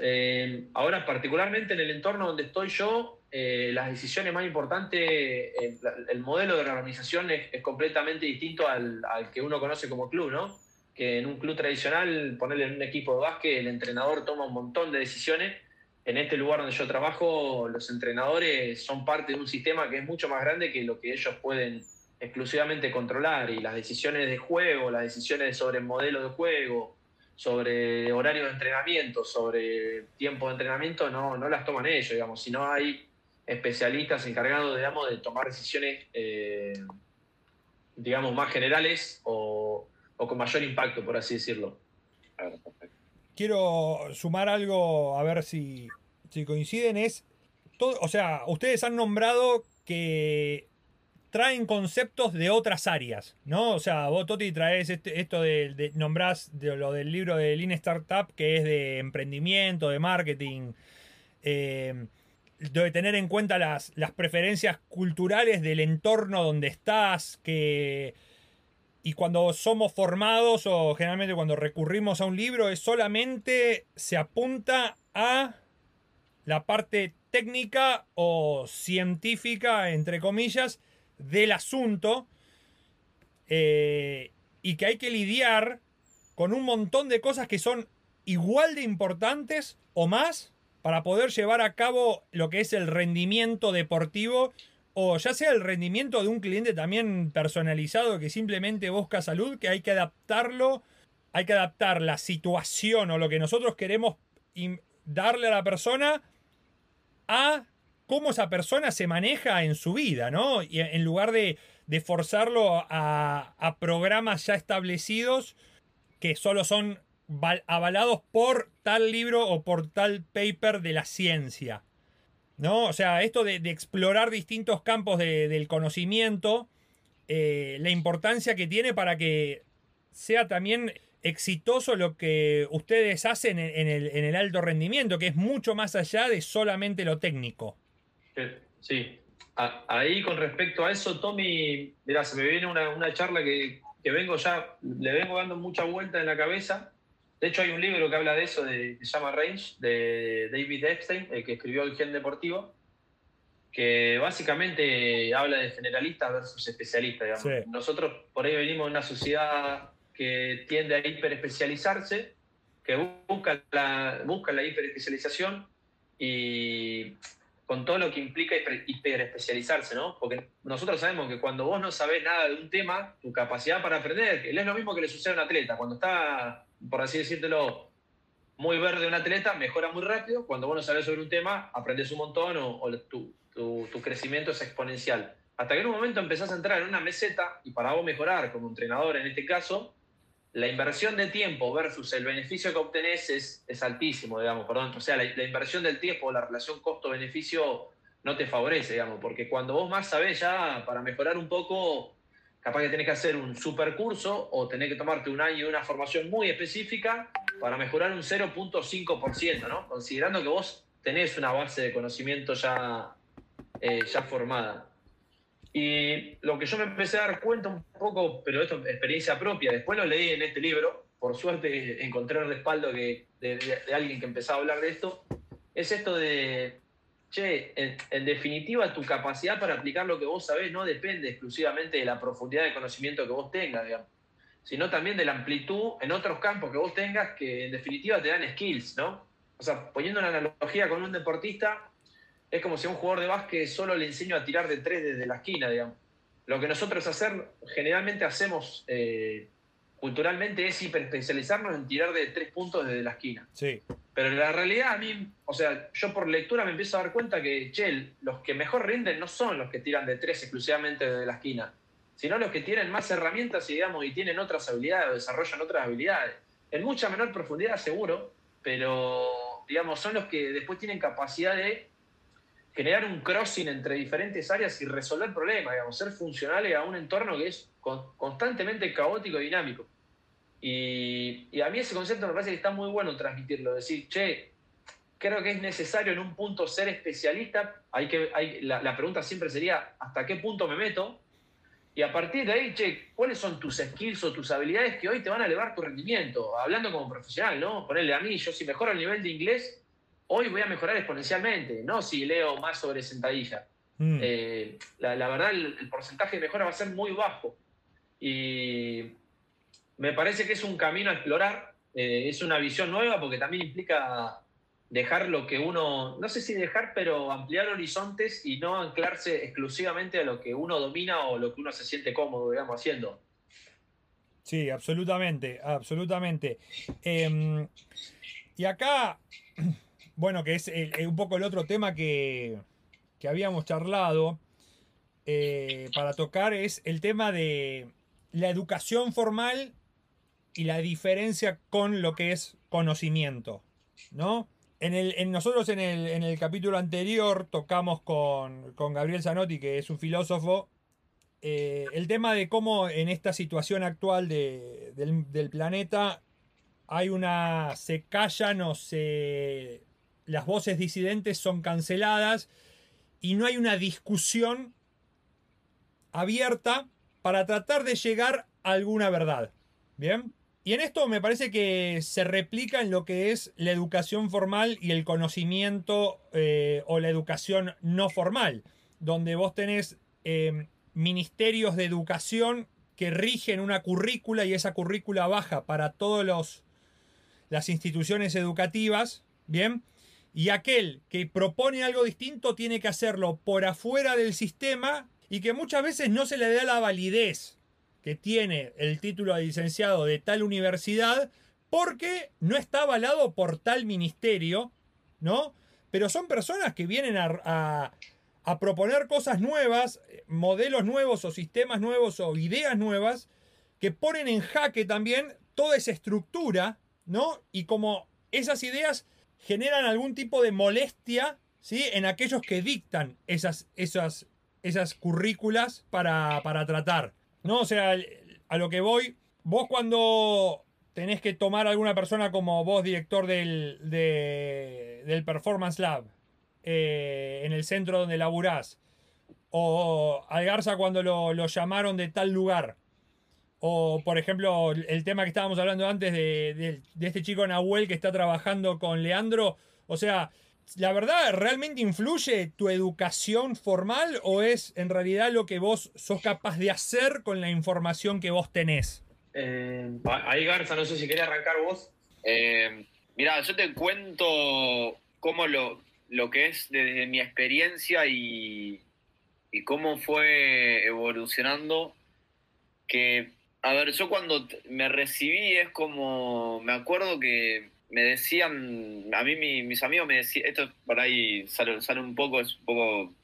Eh, ahora, particularmente en el entorno donde estoy yo, eh, las decisiones más importantes, eh, el modelo de la organización es, completamente distinto al, que uno conoce como club, ¿no? Que en un club tradicional, ponerle en un equipo de básquet, el entrenador toma un montón de decisiones. En este lugar donde yo trabajo, los entrenadores son parte de un sistema que es mucho más grande que lo que ellos pueden exclusivamente controlar y las decisiones de juego, las decisiones sobre el modelo de juego, sobre horario de entrenamiento, sobre tiempo de entrenamiento, no, no las toman ellos, digamos, sino hay especialistas encargados, digamos, de tomar decisiones, eh, digamos, más generales o, con mayor impacto, por así decirlo. Quiero sumar algo, a ver si, si coinciden, es, todo, o sea, ustedes han nombrado que traen conceptos de otras áreas, ¿no? O sea, vos, Toti, traes este, esto de, nombrás de lo del libro de Lean Startup, que es de emprendimiento, de marketing, eh, de tener en cuenta las, las, preferencias culturales del entorno donde estás, que... Y cuando somos formados o generalmente cuando recurrimos a un libro es solamente se apunta a la parte técnica o científica, entre comillas, del asunto eh, y que hay que lidiar con un montón de cosas que son igual de importantes o más para poder llevar a cabo lo que es el rendimiento deportivo o ya sea el rendimiento de un cliente también personalizado que simplemente busca salud, que hay que adaptarlo, hay que adaptar la situación o lo que nosotros queremos darle a la persona a cómo esa persona se maneja en su vida, ¿no? Y en lugar de, forzarlo a, programas ya establecidos que solo son avalados por tal libro o por tal paper de la ciencia. ¿No? O sea, esto de, explorar distintos campos del conocimiento, eh, la importancia que tiene para que sea también exitoso lo que ustedes hacen en el alto rendimiento, que es mucho más allá de solamente lo técnico. Sí, ahí con respecto a eso, Tommy, mira, se me viene una, charla que, vengo ya, le vengo dando mucha vuelta en la cabeza. De hecho, hay un libro que habla de eso, de, que se llama Range, de David Epstein, el que escribió El Gen Deportivo, que básicamente habla de generalistas versus especialistas. Nosotros por ahí venimos de una sociedad que tiende a hiperespecializarse, que busca la, busca la hiperespecialización y con todo lo que implica hiperespecializarse, ¿no? Porque nosotros sabemos que cuando vos no sabés nada de un tema, tu capacidad para aprender, es lo mismo que le sucede a un atleta. Cuando está, por así decírtelo, muy verde un atleta, mejora muy rápido. Cuando vos no sabés sobre un tema, aprendes un montón o, tu, tu, crecimiento es exponencial. Hasta que en un momento empezás a entrar en una meseta y para vos mejorar como entrenador en este caso, la inversión de tiempo versus el beneficio que obtenés es, altísimo, digamos, perdón. O sea, la, inversión del tiempo, la relación costo-beneficio no te favorece, digamos, porque cuando vos más sabés ya, para mejorar un poco, capaz que tenés que hacer un super curso o tenés que tomarte un año de una formación muy específica para mejorar un 0.5%, ¿no? Considerando que vos tenés una base de conocimiento ya, eh, ya formada. Y lo que yo me empecé a dar cuenta un poco, pero esto es experiencia propia, después lo leí en este libro, por suerte encontré el respaldo de, alguien que empezaba a hablar de esto, es esto de, che, en, definitiva tu capacidad para aplicar lo que vos sabés no depende exclusivamente de la profundidad de conocimiento que vos tengas, sino también de la amplitud en otros campos que vos tengas que en definitiva te dan skills, ¿no? O sea, poniendo una analogía con un deportista, es como si a un jugador de básquet solo le enseño a tirar de tres desde la esquina, digamos. Lo que nosotros hacer, generalmente hacemos eh, culturalmente es hiperespecializarnos en tirar de tres puntos desde la esquina. Sí. Pero la realidad a mí, o sea, yo por lectura me empiezo a dar cuenta que, che, los que mejor rinden no son los que tiran de tres exclusivamente desde la esquina, sino los que tienen más herramientas y, digamos, y tienen otras habilidades o desarrollan otras habilidades. En mucha menor profundidad seguro, pero, digamos, son los que después tienen capacidad de generar un crossing entre diferentes áreas y resolver problemas, digamos, ser funcionales a un entorno que es constantemente caótico y dinámico. Y, a mí ese concepto me parece que está muy bueno transmitirlo, decir, che, creo que es necesario en un punto ser especialista, hay que, hay, la, pregunta siempre sería, ¿hasta qué punto me meto? Y a partir de ahí, che, ¿cuáles son tus skills o tus habilidades que hoy te van a elevar tu rendimiento? Hablando como profesional, ¿no? Ponerle a mí, yo si mejoro el nivel de inglés, hoy voy a mejorar exponencialmente, no si leo más sobre sentadilla. Mm. Eh, la, verdad, el, porcentaje de mejora va a ser muy bajo. Y me parece que es un camino a explorar, eh, es una visión nueva porque también implica dejar lo que uno, no sé si dejar, pero ampliar horizontes y no anclarse exclusivamente a lo que uno domina o lo que uno se siente cómodo, digamos, haciendo. Sí, absolutamente, absolutamente. Em, y acá bueno, que es un poco el otro tema que, habíamos charlado eh, para tocar, es el tema de la educación formal y la diferencia con lo que es conocimiento, ¿no? En, el, en nosotros en el, capítulo anterior tocamos con, Gabriel Zanotti, que es un filósofo, eh, el tema de cómo en esta situación actual del, del, planeta hay una. se callan o se las voces disidentes son canceladas y no hay una discusión abierta para tratar de llegar a alguna verdad. ¿Bien? Y en esto me parece que se replica en lo que es la educación formal y el conocimiento eh, o la educación no formal, donde vos tenés eh, ministerios de educación que rigen una currícula y esa currícula baja para todas las instituciones educativas, ¿bien? Y aquel que propone algo distinto tiene que hacerlo por afuera del sistema y que muchas veces no se le da la validez que tiene el título de licenciado de tal universidad porque no está avalado por tal ministerio, ¿no? Pero son personas que vienen a, a proponer cosas nuevas, modelos nuevos o sistemas nuevos o ideas nuevas que ponen en jaque también toda esa estructura, ¿no? Y como esas ideas generan algún tipo de molestia ¿sí? en aquellos que dictan esas, esas, esas currículas para, tratar. ¿no? O sea, a lo que voy, vos cuando tenés que tomar a alguna persona como vos, director del, del Performance Lab, eh, en el centro donde laburás, o al Garza cuando lo, lo llamaron de tal lugar, o, por ejemplo, el tema que estábamos hablando antes de, este chico Nahuel que está trabajando con Leandro. O sea, ¿la verdad realmente influye tu educación formal o es en realidad lo que vos sos capaz de hacer con la información que vos tenés? Eh, ahí, Garza, no sé si querés arrancar vos. Eh, mira, yo te cuento cómo lo, lo que es desde mi experiencia y, y cómo fue evolucionando. Que a ver, yo cuando me recibí es como, me acuerdo que me decían, a mí mis amigos me decían, esto por ahí sale, sale un poco, es un poco,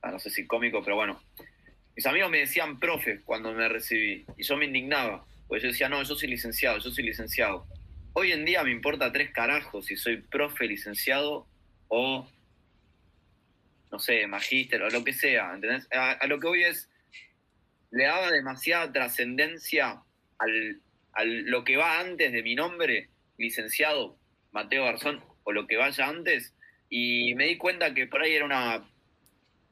ah, no sé si cómico, pero bueno, mis amigos me decían profe cuando me recibí y yo me indignaba, porque yo decía, no, yo soy licenciado, yo soy licenciado. Hoy en día me importa tres carajos si soy profe, licenciado o, no sé, magíster o lo que sea, ¿entendés? a lo que voy es le daba demasiada trascendencia al, lo que va antes de mi nombre, licenciado Mateo Garzón, o lo que vaya antes, y me di cuenta que por ahí era una.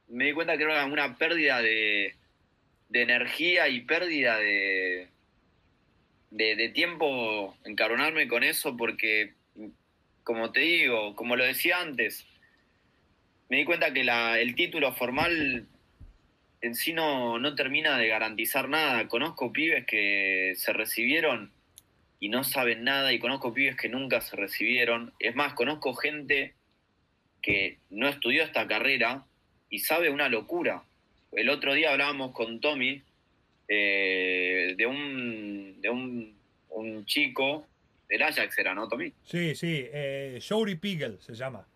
Me di cuenta que era una pérdida de, de energía y pérdida de, de, tiempo encaronarme con eso, porque, como te digo, como lo decía antes, me di cuenta que la, el título formal en sí no, termina de garantizar nada. Conozco pibes que se recibieron y no saben nada y conozco pibes que nunca se recibieron. Es más, conozco gente que no estudió esta carrera y sabe una locura. El otro día hablábamos con Tommy eh, de, un, de un, un, chico del Ajax, era, ¿no, Tommy? Sí, sí, eh, Jory Pigel se llama.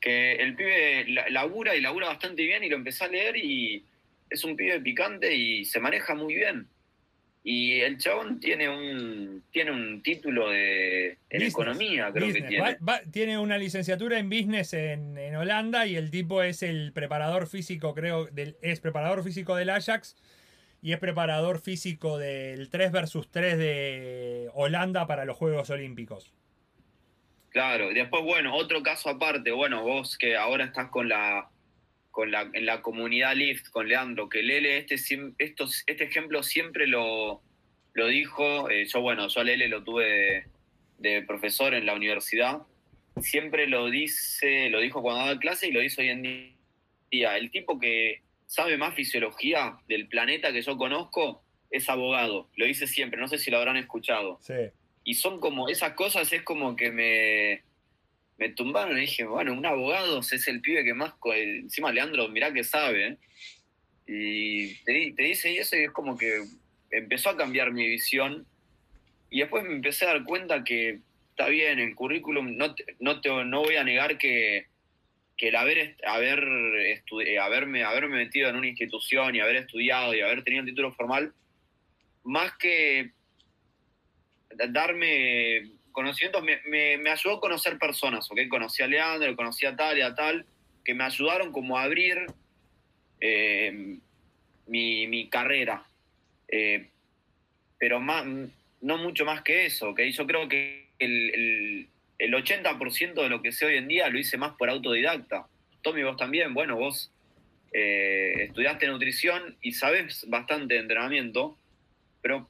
Que el pibe labura y labura bastante bien y lo empecé a leer y es un pibe picante y se maneja muy bien. Y el chabón tiene un, tiene un título de en economía, creo que tiene. tiene una licenciatura en business en, Holanda y el tipo es el preparador físico, creo, del, es preparador físico del Ajax y es preparador físico del 3 versus 3 de Holanda para los Juegos Olímpicos. Claro, después, bueno, otro caso aparte, bueno, vos que ahora estás con la la, en la comunidad Lift, con Leandro, que Lele este, estos, este ejemplo siempre lo, lo dijo, eh, yo bueno, yo a Lele lo tuve de, profesor en la universidad, siempre lo dice, lo dijo cuando daba clase y lo dice hoy en día. El tipo que sabe más fisiología del planeta que yo conozco es abogado, lo dice siempre, no sé si lo habrán escuchado. Y son como, esas cosas es como que me, me tumbaron y dije, bueno, un abogado es el pibe que más, encima Leandro, mirá que sabe, ¿eh? y te, te, dice eso y es como que empezó a cambiar mi visión y después me empecé a dar cuenta que está bien, el currículum, no, no, te, no voy a negar que, que el haber, haber haberme, haberme metido en una institución y haber estudiado y haber tenido un título formal, más que darme conocimientos me, me, ayudó a conocer personas. Conocí a Leandro, conocí a tal y a tal, que me ayudaron como a abrir eh, mi, carrera. Eh, pero más, no mucho más que eso. Yo creo que el, el, 80% de lo que sé hoy en día lo hice más por autodidacta. Tommy, vos también, bueno, vos eh, estudiaste nutrición y sabes bastante de entrenamiento, pero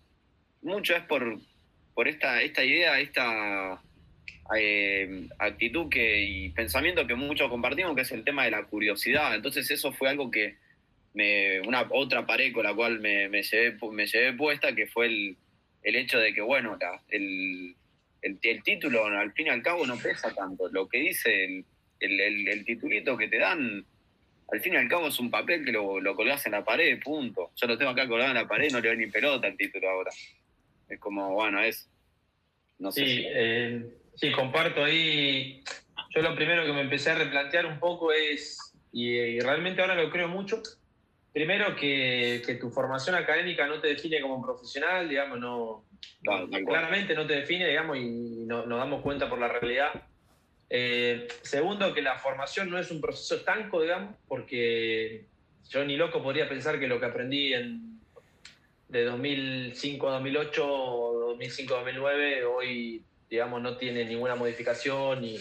mucho es por, por esta, esta idea, esta eh, actitud que, y pensamiento que muchos compartimos, que es el tema de la curiosidad. Entonces eso fue algo que me, una otra pared con la cual me, me, llevé, me llevé puesta, que fue el, el hecho de que, bueno, el, el, título al fin y al cabo no pesa tanto. Lo que dice el, el, titulito que te dan, al fin y al cabo es un papel que lo, lo colgás en la pared, punto. Yo lo tengo acá colgado en la pared, no le doy ni pelota al título ahora. Es como, bueno, es. No sé. Sí, eh, sí, comparto ahí. Yo lo primero que me empecé a replantear un poco es, y, realmente ahora lo creo mucho, primero que, tu formación académica no te define como profesional, digamos, no, claramente no te define, digamos, y no, nos damos cuenta por la realidad. Eh, segundo, que la formación no es un proceso estanco, digamos, porque yo ni loco podría pensar que lo que aprendí en de 2005 a 2008 o 2005 a 2009 hoy, digamos, no tiene ninguna modificación ni,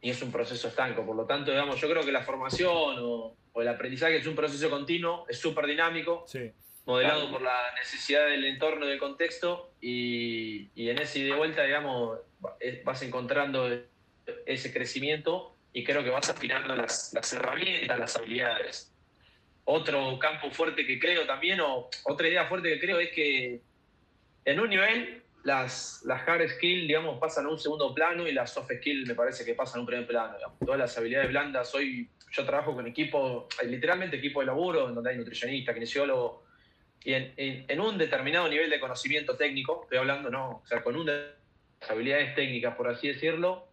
es un proceso estanco. Por lo tanto, digamos, yo creo que la formación o, el aprendizaje es un proceso continuo, es súper dinámico, modelado por la necesidad del entorno y del contexto y, en ese y vuelta, digamos, vas encontrando ese crecimiento y creo que vas afinando las, las herramientas, las habilidades. Otro campo fuerte que creo también, o otra idea fuerte que creo es que en un nivel las, las hard skills, digamos, pasan a un segundo plano y las soft skills me parece que pasan a un primer plano. Todas las habilidades blandas, hoy yo trabajo con equipo, literalmente equipo de laburo, donde hay nutricionista, kinesiólogo, y en, en, un determinado nivel de conocimiento técnico, estoy hablando, no, o sea, con una habilidades técnicas, por así decirlo,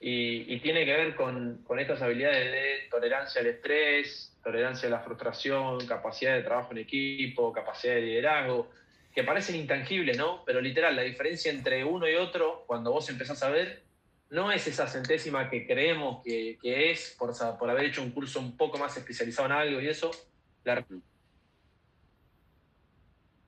y, y tiene que ver con, con estas habilidades de tolerancia al estrés, tolerancia a la frustración, capacidad de trabajo en equipo, capacidad de liderazgo, que parecen intangibles, ¿no? Pero literal, la diferencia entre uno y otro, cuando vos empezás a ver, no es esa centésima que creemos que, es por, por haber hecho un curso un poco más especializado en algo y eso. La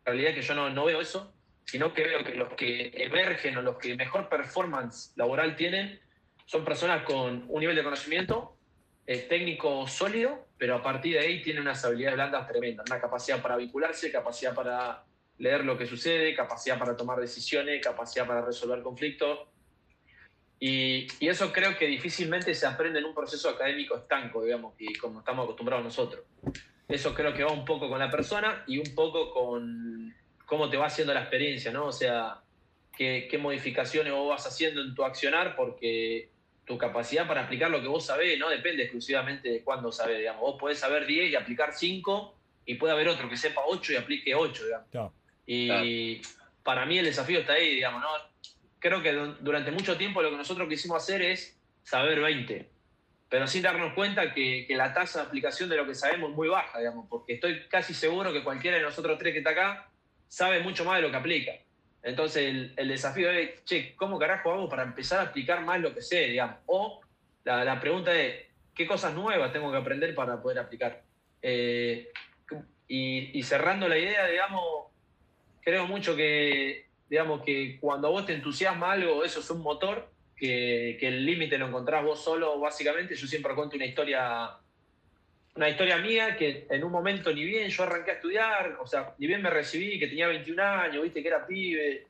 realidad es que yo no, no veo eso, sino que veo que los que emergen o los que mejor performance laboral tienen son personas con un nivel de conocimiento eh, técnico sólido, pero a partir de ahí tiene unas habilidades blandas tremendas, una capacidad para vincularse, capacidad para leer lo que sucede, capacidad para tomar decisiones, capacidad para resolver conflictos. Y, eso creo que difícilmente se aprende en un proceso académico estanco, digamos, y como estamos acostumbrados nosotros. Eso creo que va un poco con la persona y un poco con cómo te va haciendo la experiencia, ¿no? O sea, qué, qué modificaciones vos vas haciendo en tu accionar, porque tu capacidad para aplicar lo que vos sabés no depende exclusivamente de cuándo sabés, digamos. Vos podés saber 10 y aplicar 5 y puede haber otro que sepa 8 y aplique 8, digamos. Y para mí el desafío está ahí, digamos, ¿no? Creo que durante mucho tiempo lo que nosotros quisimos hacer es saber 20, pero sin darnos cuenta que, la tasa de aplicación de lo que sabemos es muy baja, digamos, porque estoy casi seguro que cualquiera de nosotros tres que está acá sabe mucho más de lo que aplica. Entonces el, desafío es, che, ¿cómo carajo hago para empezar a aplicar más lo que sé, digamos? O la, pregunta es, ¿qué cosas nuevas tengo que aprender para poder aplicar? Eh, y, cerrando la idea, digamos, creo mucho que, digamos, que cuando vos te entusiasma algo, eso es un motor, que, el límite lo encontrás vos solo, básicamente. Yo siempre cuento una historia, una historia mía que en un momento ni bien yo arranqué a estudiar, o sea, ni bien me recibí, que tenía 21 años, viste que era pibe,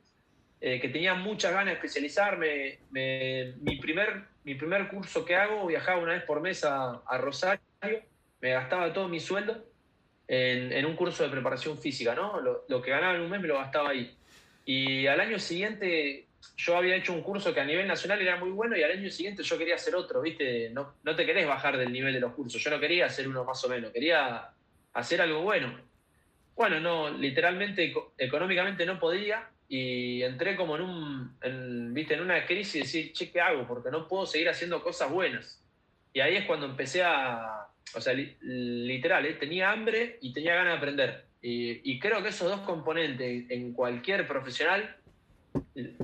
eh, que tenía muchas ganas de especializarme. mi, primer, mi primer curso que hago, viajaba una vez por mes a, Rosario, me gastaba todo mi sueldo en, un curso de preparación física, ¿no? Lo, que ganaba en un mes me lo gastaba ahí. Y al año siguiente yo había hecho un curso que a nivel nacional era muy bueno y al año siguiente yo quería hacer otro, ¿viste? No, no te querés bajar del nivel de los cursos, yo no quería hacer uno más o menos, quería hacer algo bueno. Bueno, no, literalmente económicamente no podía y entré como en un, ¿viste? en una crisis y decir, che, ¿qué hago? Porque no puedo seguir haciendo cosas buenas. Y ahí es cuando empecé a, o sea, literal, ¿eh? tenía hambre y tenía ganas de aprender. Y, creo que esos dos componentes en cualquier profesional,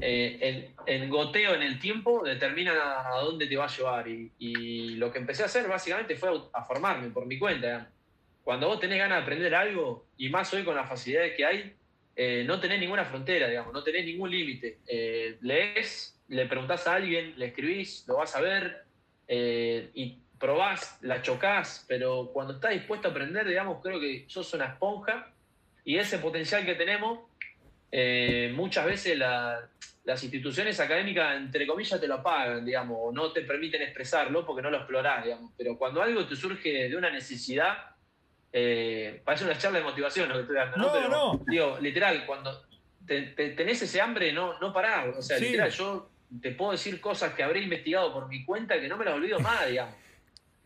eh, en, goteo en el tiempo, determinan a, dónde te va a llevar. Y, lo que empecé a hacer básicamente fue a, formarme por mi cuenta. Cuando vos tenés ganas de aprender algo, y más hoy con las facilidades que hay, eh, no tenés ninguna frontera, digamos, no tenés ningún límite. Eh, lees, le preguntás a alguien, le escribís, lo vas a ver, eh, y probás, la chocás, pero cuando estás dispuesto a aprender, digamos, creo que sos una esponja y ese potencial que tenemos, muchas veces las instituciones académicas, entre comillas, te lo apagan, digamos, o no te permiten expresarlo porque no lo explorás, digamos. Pero cuando algo te surge de una necesidad, eh, parece una charla de motivación lo que estoy dando, ¿no? No, Digo, literal, cuando tenés ese hambre, no, no parás. O sea, literal, yo te puedo decir cosas que habré investigado por mi cuenta que no me las olvido más, digamos.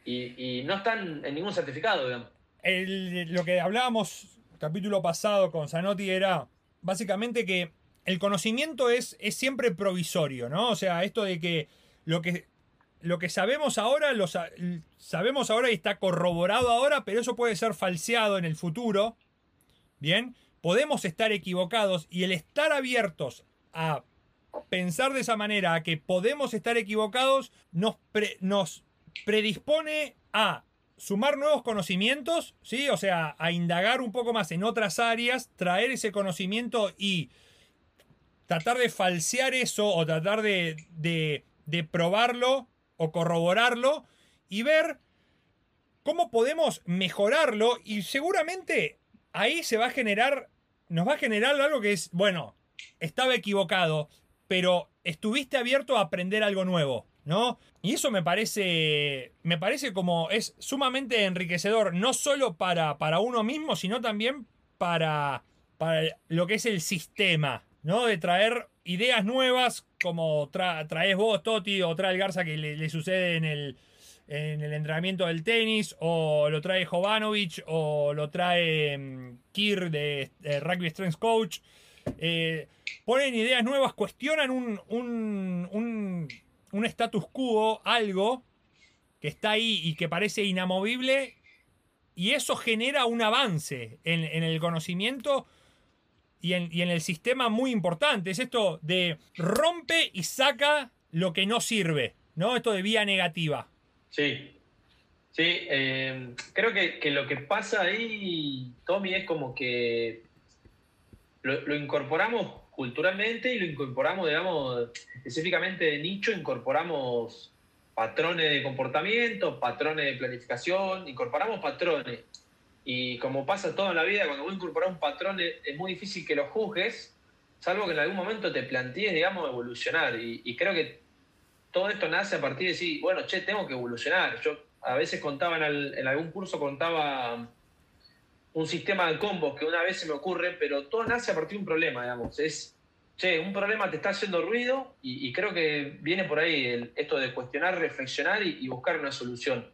Y, no están en ningún certificado, digamos. lo que hablábamos capítulo pasado con Zanotti era básicamente que el conocimiento es, es siempre provisorio, ¿no? O sea, esto de que lo que lo que sabemos ahora, lo sabemos ahora y está corroborado ahora, pero eso puede ser falseado en el futuro. Bien, podemos estar equivocados y el estar abiertos a pensar de esa manera, a que podemos estar equivocados, nos, nos predispone a sumar nuevos conocimientos, ¿sí? O sea, a indagar un poco más en otras áreas, traer ese conocimiento y tratar de falsear eso o tratar de, de, de probarlo o corroborarlo y ver cómo podemos mejorarlo y seguramente ahí se va a generar, nos va a generar algo que es, bueno, estaba equivocado, pero estuviste abierto a aprender algo nuevo, ¿no? Y eso me parece, me parece como es sumamente enriquecedor, no solo para, para uno mismo, sino también para, para lo que es el sistema, ¿no? De traer ideas nuevas como traes vos, Toti, o trae el Garza que le, sucede en el, en el entrenamiento del tenis, o lo trae Jovanovic, o lo trae mm, Kir de, Rugby Strength Coach. Eh, ponen ideas nuevas, cuestionan un, un, status quo, algo que está ahí y que parece inamovible, y eso genera un avance en, el conocimiento y en, el sistema muy importante. Es esto de rompe y saca lo que no sirve, ¿no? Esto de vía negativa. Sí. Sí, eh, creo que, lo que pasa ahí, Tommy, es como que lo, incorporamos culturalmente y lo incorporamos, digamos, específicamente de nicho, incorporamos patrones de comportamiento, patrones de planificación, incorporamos patrones. Y como pasa toda la vida, cuando vos incorporar un patrón es, muy difícil que lo juzgues, salvo que en algún momento te plantees, digamos, evolucionar. Y, creo que todo esto nace a partir de decir, bueno, che, tengo que evolucionar. Yo a veces contaba en, algún curso, contaba un sistema de combos que una vez se me ocurre, pero todo nace a partir de un problema, digamos. Es, che, un problema te está haciendo ruido y, creo que viene por ahí esto de cuestionar, reflexionar y buscar una solución.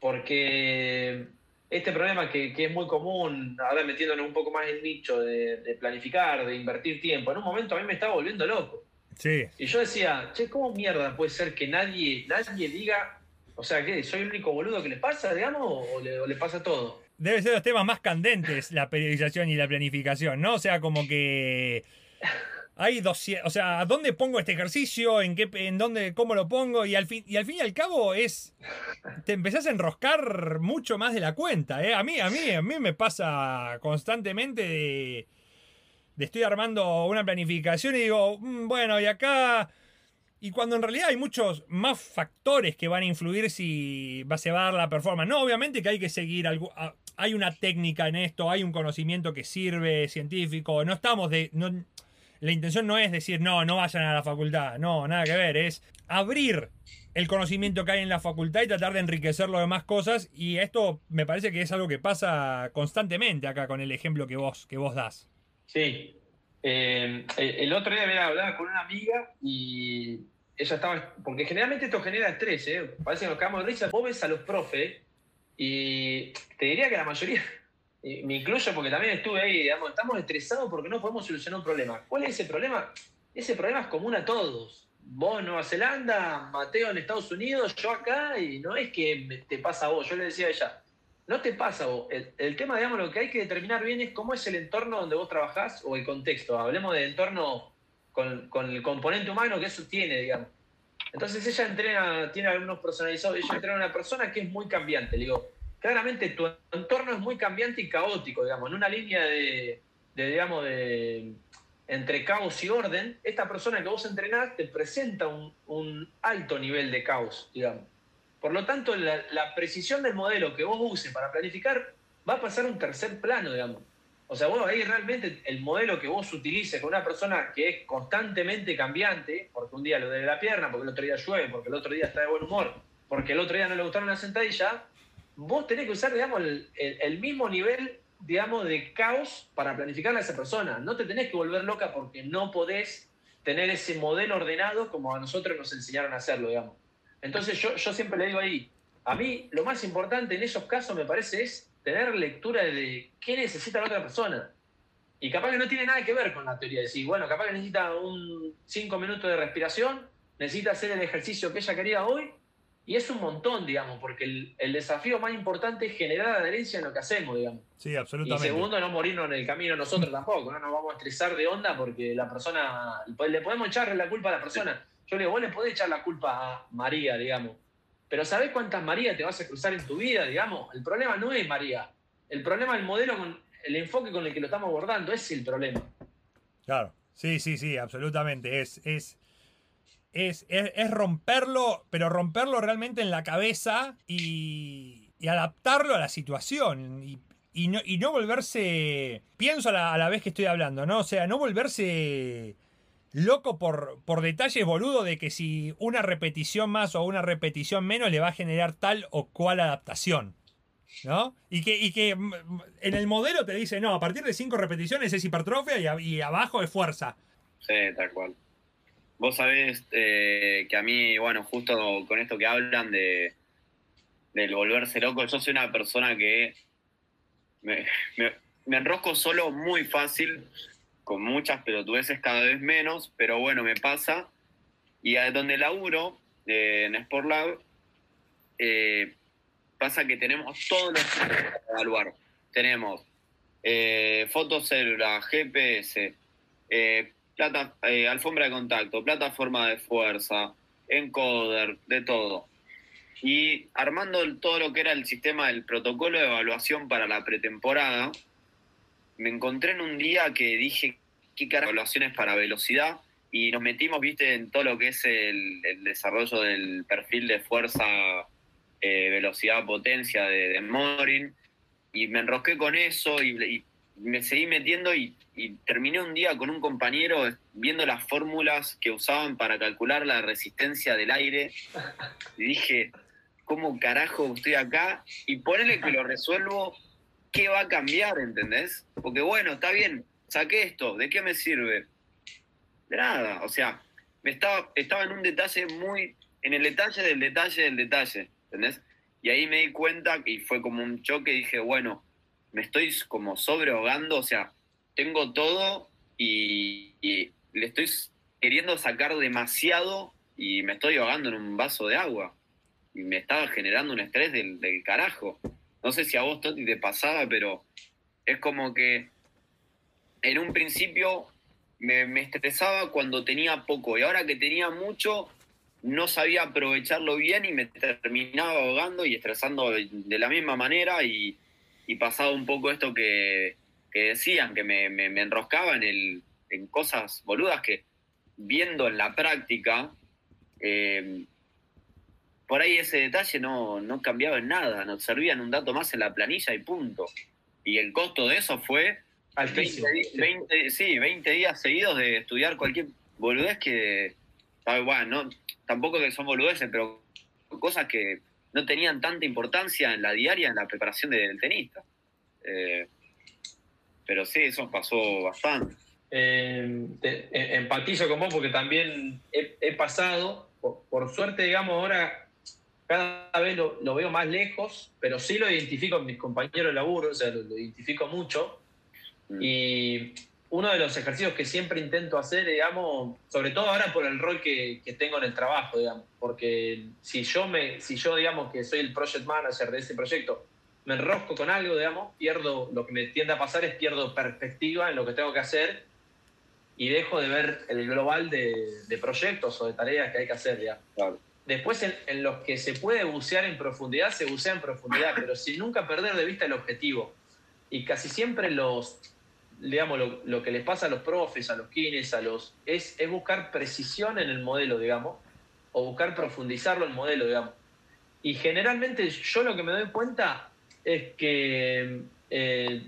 Porque este problema que, es muy común, ahora metiéndonos un poco más en el nicho de, planificar, de invertir tiempo, en un momento a mí me estaba volviendo loco. Sí. Y yo decía, che, ¿cómo mierda puede ser que nadie, nadie diga, o sea, que soy el único boludo que le pasa, digamos, o le, o le pasa todo? Debe ser los temas más candentes, la periodización y la planificación, ¿no? O sea, como que hay dos, o sea, ¿dónde pongo este ejercicio? ¿En qué, en dónde, cómo lo pongo? Y al fin, y al fin y al cabo es, te empezás a enroscar mucho más de la cuenta, ¿eh? A mí, a mí, a mí me pasa constantemente de, de estoy armando una planificación y digo, mm, bueno, y acá, y cuando en realidad hay muchos más factores que van a influir si va, se va a dar la performance. No, obviamente que hay que seguir algo, hay una técnica en esto, hay un conocimiento que sirve científico, no estamos de la intención no es decir, no, no vayan a la facultad, no, nada que ver, es abrir el conocimiento que hay en la facultad y tratar de enriquecerlo de más cosas. Y esto me parece que es algo que pasa constantemente acá con el ejemplo que vos, que vos das. Sí. Eh, el otro día me hablaba con una amiga y ella estaba. Porque generalmente esto genera estrés, ¿eh? Parece que nos quedamos de risa. Vos ves a los profes y te diría que la mayoría me incluyo porque también estuve ahí, digamos, estamos estresados porque no podemos solucionar un problema. ¿Cuál es ese problema? Ese problema es común a todos. Vos en Nueva Zelanda, Mateo en Estados Unidos, yo acá, y no es que te pasa a vos, yo le decía a ella, no te pasa vos. El, tema, digamos, lo que hay que determinar bien es cómo es el entorno donde vos trabajás o el contexto. Hablemos de entorno con, el componente humano que eso tiene, digamos. Entonces ella entrena, tiene algunos personalizados, ella entrena a una persona que es muy cambiante. Digo, claramente tu entorno es muy cambiante y caótico, digamos, en una línea de, digamos, de entre caos y orden, esta persona que vos entrenás te presenta un, alto nivel de caos, digamos. Por lo tanto, la, precisión del modelo que vos uses para planificar va a pasar a un tercer plano, digamos. O sea, vos ahí realmente el modelo que vos utilices con una persona que es constantemente cambiante, porque un día lo de la pierna, porque el otro día llueve, porque el otro día está de buen humor, porque el otro día no le gustaron las sentadillas, vos tenés que usar, digamos, el, mismo nivel, digamos, de caos para planificar a esa persona. No te tenés que volver loca porque no podés tener ese modelo ordenado como a nosotros nos enseñaron a hacerlo, digamos. Entonces yo, yo siempre le digo ahí, a mí lo más importante en esos casos me parece es tener lectura de qué necesita la otra persona. Y capaz que no tiene nada que ver con la teoría de decir, bueno, capaz que necesita un cinco minutos de respiración, necesita hacer el ejercicio que ella quería hoy y es un montón, digamos, porque el, desafío más importante es generar adherencia en lo que hacemos, digamos. Sí, absolutamente. Y segundo, no morirnos en el camino nosotros tampoco, no nos vamos a estresar de onda porque la persona, le podemos echarle la culpa a la persona. Yo le digo, vos le podés echar la culpa a María, digamos. Pero ¿sabés cuántas María te vas a cruzar en tu vida, digamos? El problema no es María. El problema es el modelo, con el enfoque con el que lo estamos abordando, es el problema. Claro, sí, sí, sí, absolutamente. Es, es, es, romperlo, pero romperlo realmente en la cabeza y, adaptarlo a la situación. Y, no, y no volverse. Pienso a la, vez que estoy hablando, ¿no? O sea, no volverse loco por, por detalles boludo de que si una repetición más o una repetición menos le va a generar tal o cual adaptación. ¿No? Y que, y que mm, en el modelo te dice, no, a partir de cinco repeticiones es hipertrofia y, abajo es fuerza. Sí, tal cual. Vos sabés eh, que a mí, bueno, justo con esto que hablan de del volverse loco, yo soy una persona que me, enrosco solo muy fácil, con muchas pelotudeces cada vez menos, pero bueno, me pasa. Y a donde laburo, eh, en Sport Lab, eh, pasa que tenemos todos los para evaluar. Tenemos eh, fotocélula, GPS, eh, plata, alfombra de contacto, plataforma de fuerza, encoder, de todo. Y armando todo lo que era el sistema del protocolo de evaluación para la pretemporada, me encontré en un día que dije, ¿qué carajo evaluaciones para velocidad? Y nos metimos, viste, en todo lo que es el, desarrollo del perfil de fuerza, eh, velocidad, potencia de, de Morin. Y me enrosqué con eso y me seguí metiendo y y terminé un día con un compañero viendo las fórmulas que usaban para calcular la resistencia del aire y dije, ¿cómo carajo estoy acá? Y ponele que lo resuelvo, ¿qué va a cambiar? ¿Entendés? Porque bueno, está bien, saqué esto, ¿de qué me sirve? De nada, o sea, me estaba, estaba en un detalle muy, en el detalle del detalle del detalle, ¿entendés? Y ahí me di cuenta y fue como un choque, dije, bueno, me estoy como sobreahogando, o sea, tengo todo y, le estoy queriendo sacar demasiado y me estoy ahogando en un vaso de agua. Y me estaba generando un estrés del, del carajo. No sé si a vos, Toti, te pasaba, pero es como que en un principio me, estresaba cuando tenía poco y ahora que tenía mucho no sabía aprovecharlo bien y me terminaba ahogando y estresando de, la misma manera y, y, pasaba un poco esto que, decían, que me, me, me enroscaba en, el, en cosas boludas que viendo en la práctica, eh, por ahí ese detalle no, no cambiaba en nada, nos servían un dato más en la planilla y punto. Y el costo de eso fue 20, sí, 20 días seguidos de estudiar cualquier boludez que, bueno, no, tampoco que son boludeces, pero cosas que no tenían tanta importancia en la diaria, en la preparación del tenista. Eh, pero sí, eso pasó bastante. Eh, empatizo con vos porque también he, pasado, por, suerte, digamos, ahora cada vez lo, veo más lejos, pero sí lo identifico con mis compañeros de laburo, o sea, lo, identifico mucho. Mm. Y uno de los ejercicios que siempre intento hacer, digamos, sobre todo ahora por el rol que, que, tengo en el trabajo, digamos, porque si yo, me, si yo, digamos, que soy el project manager de ese proyecto, me enrosco con algo, digamos, pierdo, lo que me tiende a pasar es pierdo perspectiva en lo que tengo que hacer y dejo de ver el global de, de proyectos o de tareas que hay que hacer, digamos. Después, en, los que se puede bucear en profundidad, se bucea en profundidad, pero sin nunca perder de vista el objetivo. Y casi siempre los, digamos, lo, lo, que les pasa a los profes, a los kines, a los, es, es buscar precisión en el modelo, digamos, o buscar profundizarlo en el modelo, digamos. Y generalmente yo lo que me doy cuenta es que eh,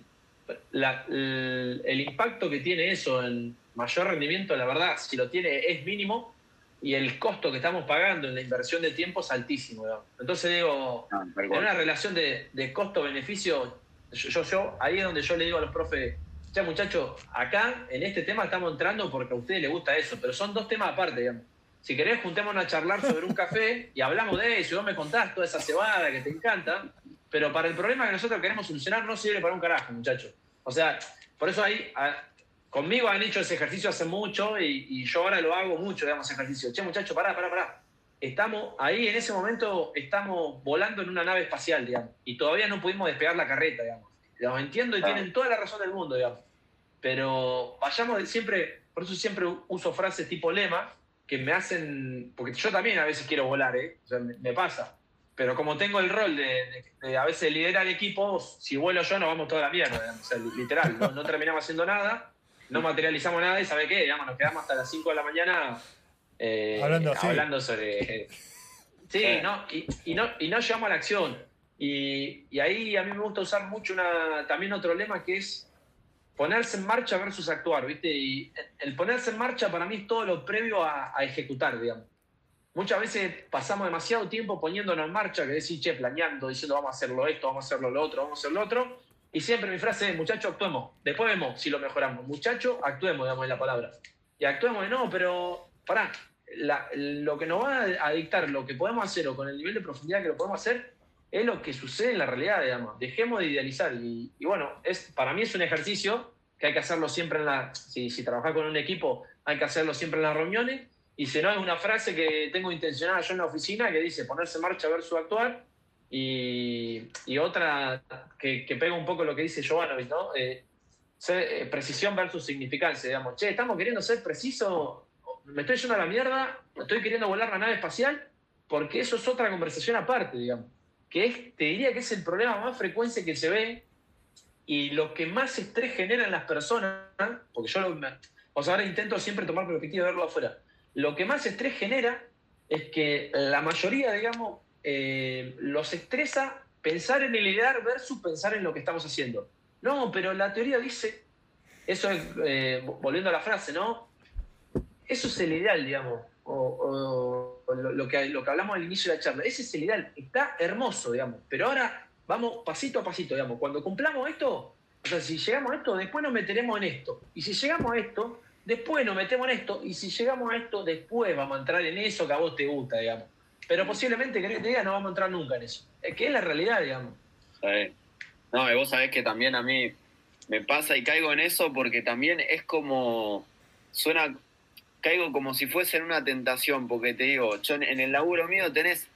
el, el, impacto que tiene eso en mayor rendimiento, la verdad, si lo tiene, es mínimo y el costo que estamos pagando en la inversión de tiempo es altísimo. Digamos. Entonces digo, ah, en una relación de, de costo-beneficio, yo, yo, yo, ahí es donde yo le digo a los profes, ya muchachos, acá en este tema estamos entrando porque a ustedes les gusta eso, pero son dos temas aparte, digamos. Si querés, juntémonos a charlar sobre un café y hablamos de eso, y vos me contás toda esa cebada que te encanta, pero para el problema que nosotros queremos solucionar no sirve para un carajo, muchachos. O sea, por eso ahí, conmigo han hecho ese ejercicio hace mucho y, yo ahora lo hago mucho, digamos, ejercicio. Che, muchachos, pará, pará, pará. Estamos ahí, en ese momento, estamos volando en una nave espacial, digamos, y todavía no pudimos despegar la carreta, digamos. Los entiendo y tienen toda la razón del mundo, digamos. Pero vayamos siempre, por eso siempre uso frases tipo lema que me hacen, porque yo también a veces quiero volar, ¿eh? O sea, me, pasa. Pero como tengo el rol de, a veces liderar el equipo, si vuelo yo nos vamos toda la mierda, o sea, literal, no, terminamos haciendo nada, no materializamos nada y ¿sabe qué? Digamos, nos quedamos hasta las 5 de la mañana eh, hablando, hablando, sobre... sí, no, y, y, no, y no llegamos a la acción. Y, y, ahí a mí me gusta usar mucho una, también otro lema que es ponerse en marcha versus actuar, ¿viste? Y el ponerse en marcha para mí es todo lo previo a, ejecutar, digamos. Muchas veces pasamos demasiado tiempo poniéndonos en marcha, que decir, che, planeando, diciendo vamos a hacerlo esto, vamos a hacerlo lo otro, vamos a hacer lo otro. Y siempre mi frase es, muchacho, actuemos. Después vemos si lo mejoramos. Muchacho, actuemos, digamos, en la palabra. Y actuemos no, pero pará, lo que nos va a dictar lo que podemos hacer o con el nivel de profundidad que lo podemos hacer es lo que sucede en la realidad, digamos. Dejemos de idealizar. Y, bueno, es, para mí es un ejercicio que hay que hacerlo siempre en la. Si, si trabajas con un equipo, hay que hacerlo siempre en las reuniones. Y si no, es una frase que tengo intencionada yo en la oficina que dice ponerse en marcha versus actuar. Y, otra que, pega un poco lo que dice Jovanovic, ¿no? Eh, eh, precisión versus significancia, digamos. Che, estamos queriendo ser precisos. Me estoy yendo a la mierda, estoy queriendo volar la nave espacial, porque eso es otra conversación aparte, digamos que es, te diría que es el problema más frecuente que se ve y lo que más estrés genera en las personas, porque yo lo, o sea, ahora intento siempre tomar perspectiva de verlo afuera, lo que más estrés genera es que la mayoría, digamos, eh, los estresa pensar en el ideal versus pensar en lo que estamos haciendo. No, pero la teoría dice, eso es, eh, volviendo a la frase, ¿no? Eso es el ideal, digamos, o lo, que, lo que hablamos al inicio de la charla. Ese es el ideal, está hermoso, digamos. Pero ahora vamos pasito a pasito, digamos. Cuando cumplamos esto, o sea, si llegamos a esto, después nos meteremos en esto. Y si llegamos a esto, después nos metemos en esto. Y si llegamos a esto, después vamos a entrar en eso que a vos te gusta, digamos. Pero posiblemente, que te diga, no vamos a entrar nunca en eso. Es que es la realidad, digamos. No, y vos sabés que también a mí me pasa y caigo en eso porque también es como, suena, caigo como si fuese en una tentación, porque te digo, yo en el laburo mío tenés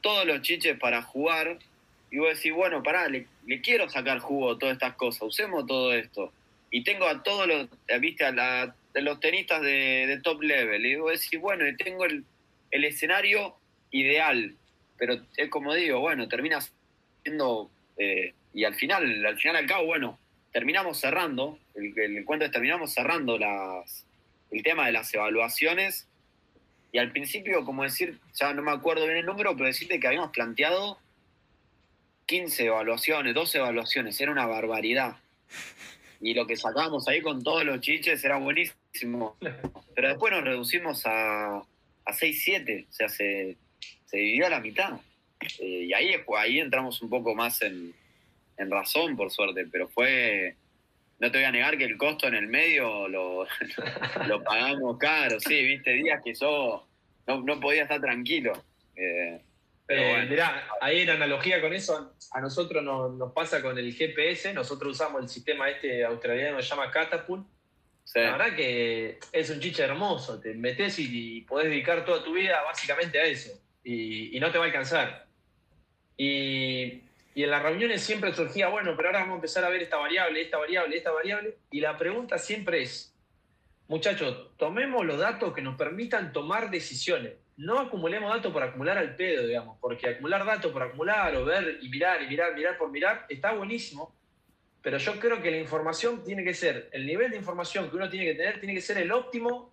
todos los chiches para jugar y vos decís, bueno, pará, le, quiero sacar jugo a todas estas cosas, usemos todo esto. Y tengo a todos los, viste, a, la, los tenistas de, top level, y vos decís, bueno, y tengo el, el escenario ideal, pero es como digo, bueno, termina siendo, eh, y al final, al final al cabo, bueno, terminamos cerrando, el, el es terminamos cerrando las, el tema de las evaluaciones, y al principio, como decir, ya no me acuerdo bien el número, pero decirte que habíamos planteado 15 evaluaciones, 12 evaluaciones, era una barbaridad. Y lo que sacábamos ahí con todos los chiches era buenísimo. Pero después nos reducimos a, a 6, 7, o sea, se, se dividió a la mitad. Eh, y ahí, ahí entramos un poco más en, razón, por suerte, pero fue, no te voy a negar que el costo en el medio lo, lo pagamos caro, sí, viste, días que yo no, podía estar tranquilo. Eh, pero eh, Mirá, ahí en analogía con eso, a nosotros nos, pasa con el GPS, nosotros usamos el sistema este australiano que se llama Catapult. La verdad que es un chiche hermoso, te metes y, y podés dedicar toda tu vida básicamente a eso y, no te va a alcanzar. Y, y, en las reuniones siempre surgía, bueno, pero ahora vamos a empezar a ver esta variable, esta variable, esta variable. Y la pregunta siempre es, muchachos, tomemos los datos que nos permitan tomar decisiones. No acumulemos datos por acumular al pedo, digamos, porque acumular datos por acumular o ver y mirar y mirar, mirar por mirar, está buenísimo. Pero yo creo que la información tiene que ser, el nivel de información que uno tiene que tener, tiene que ser el óptimo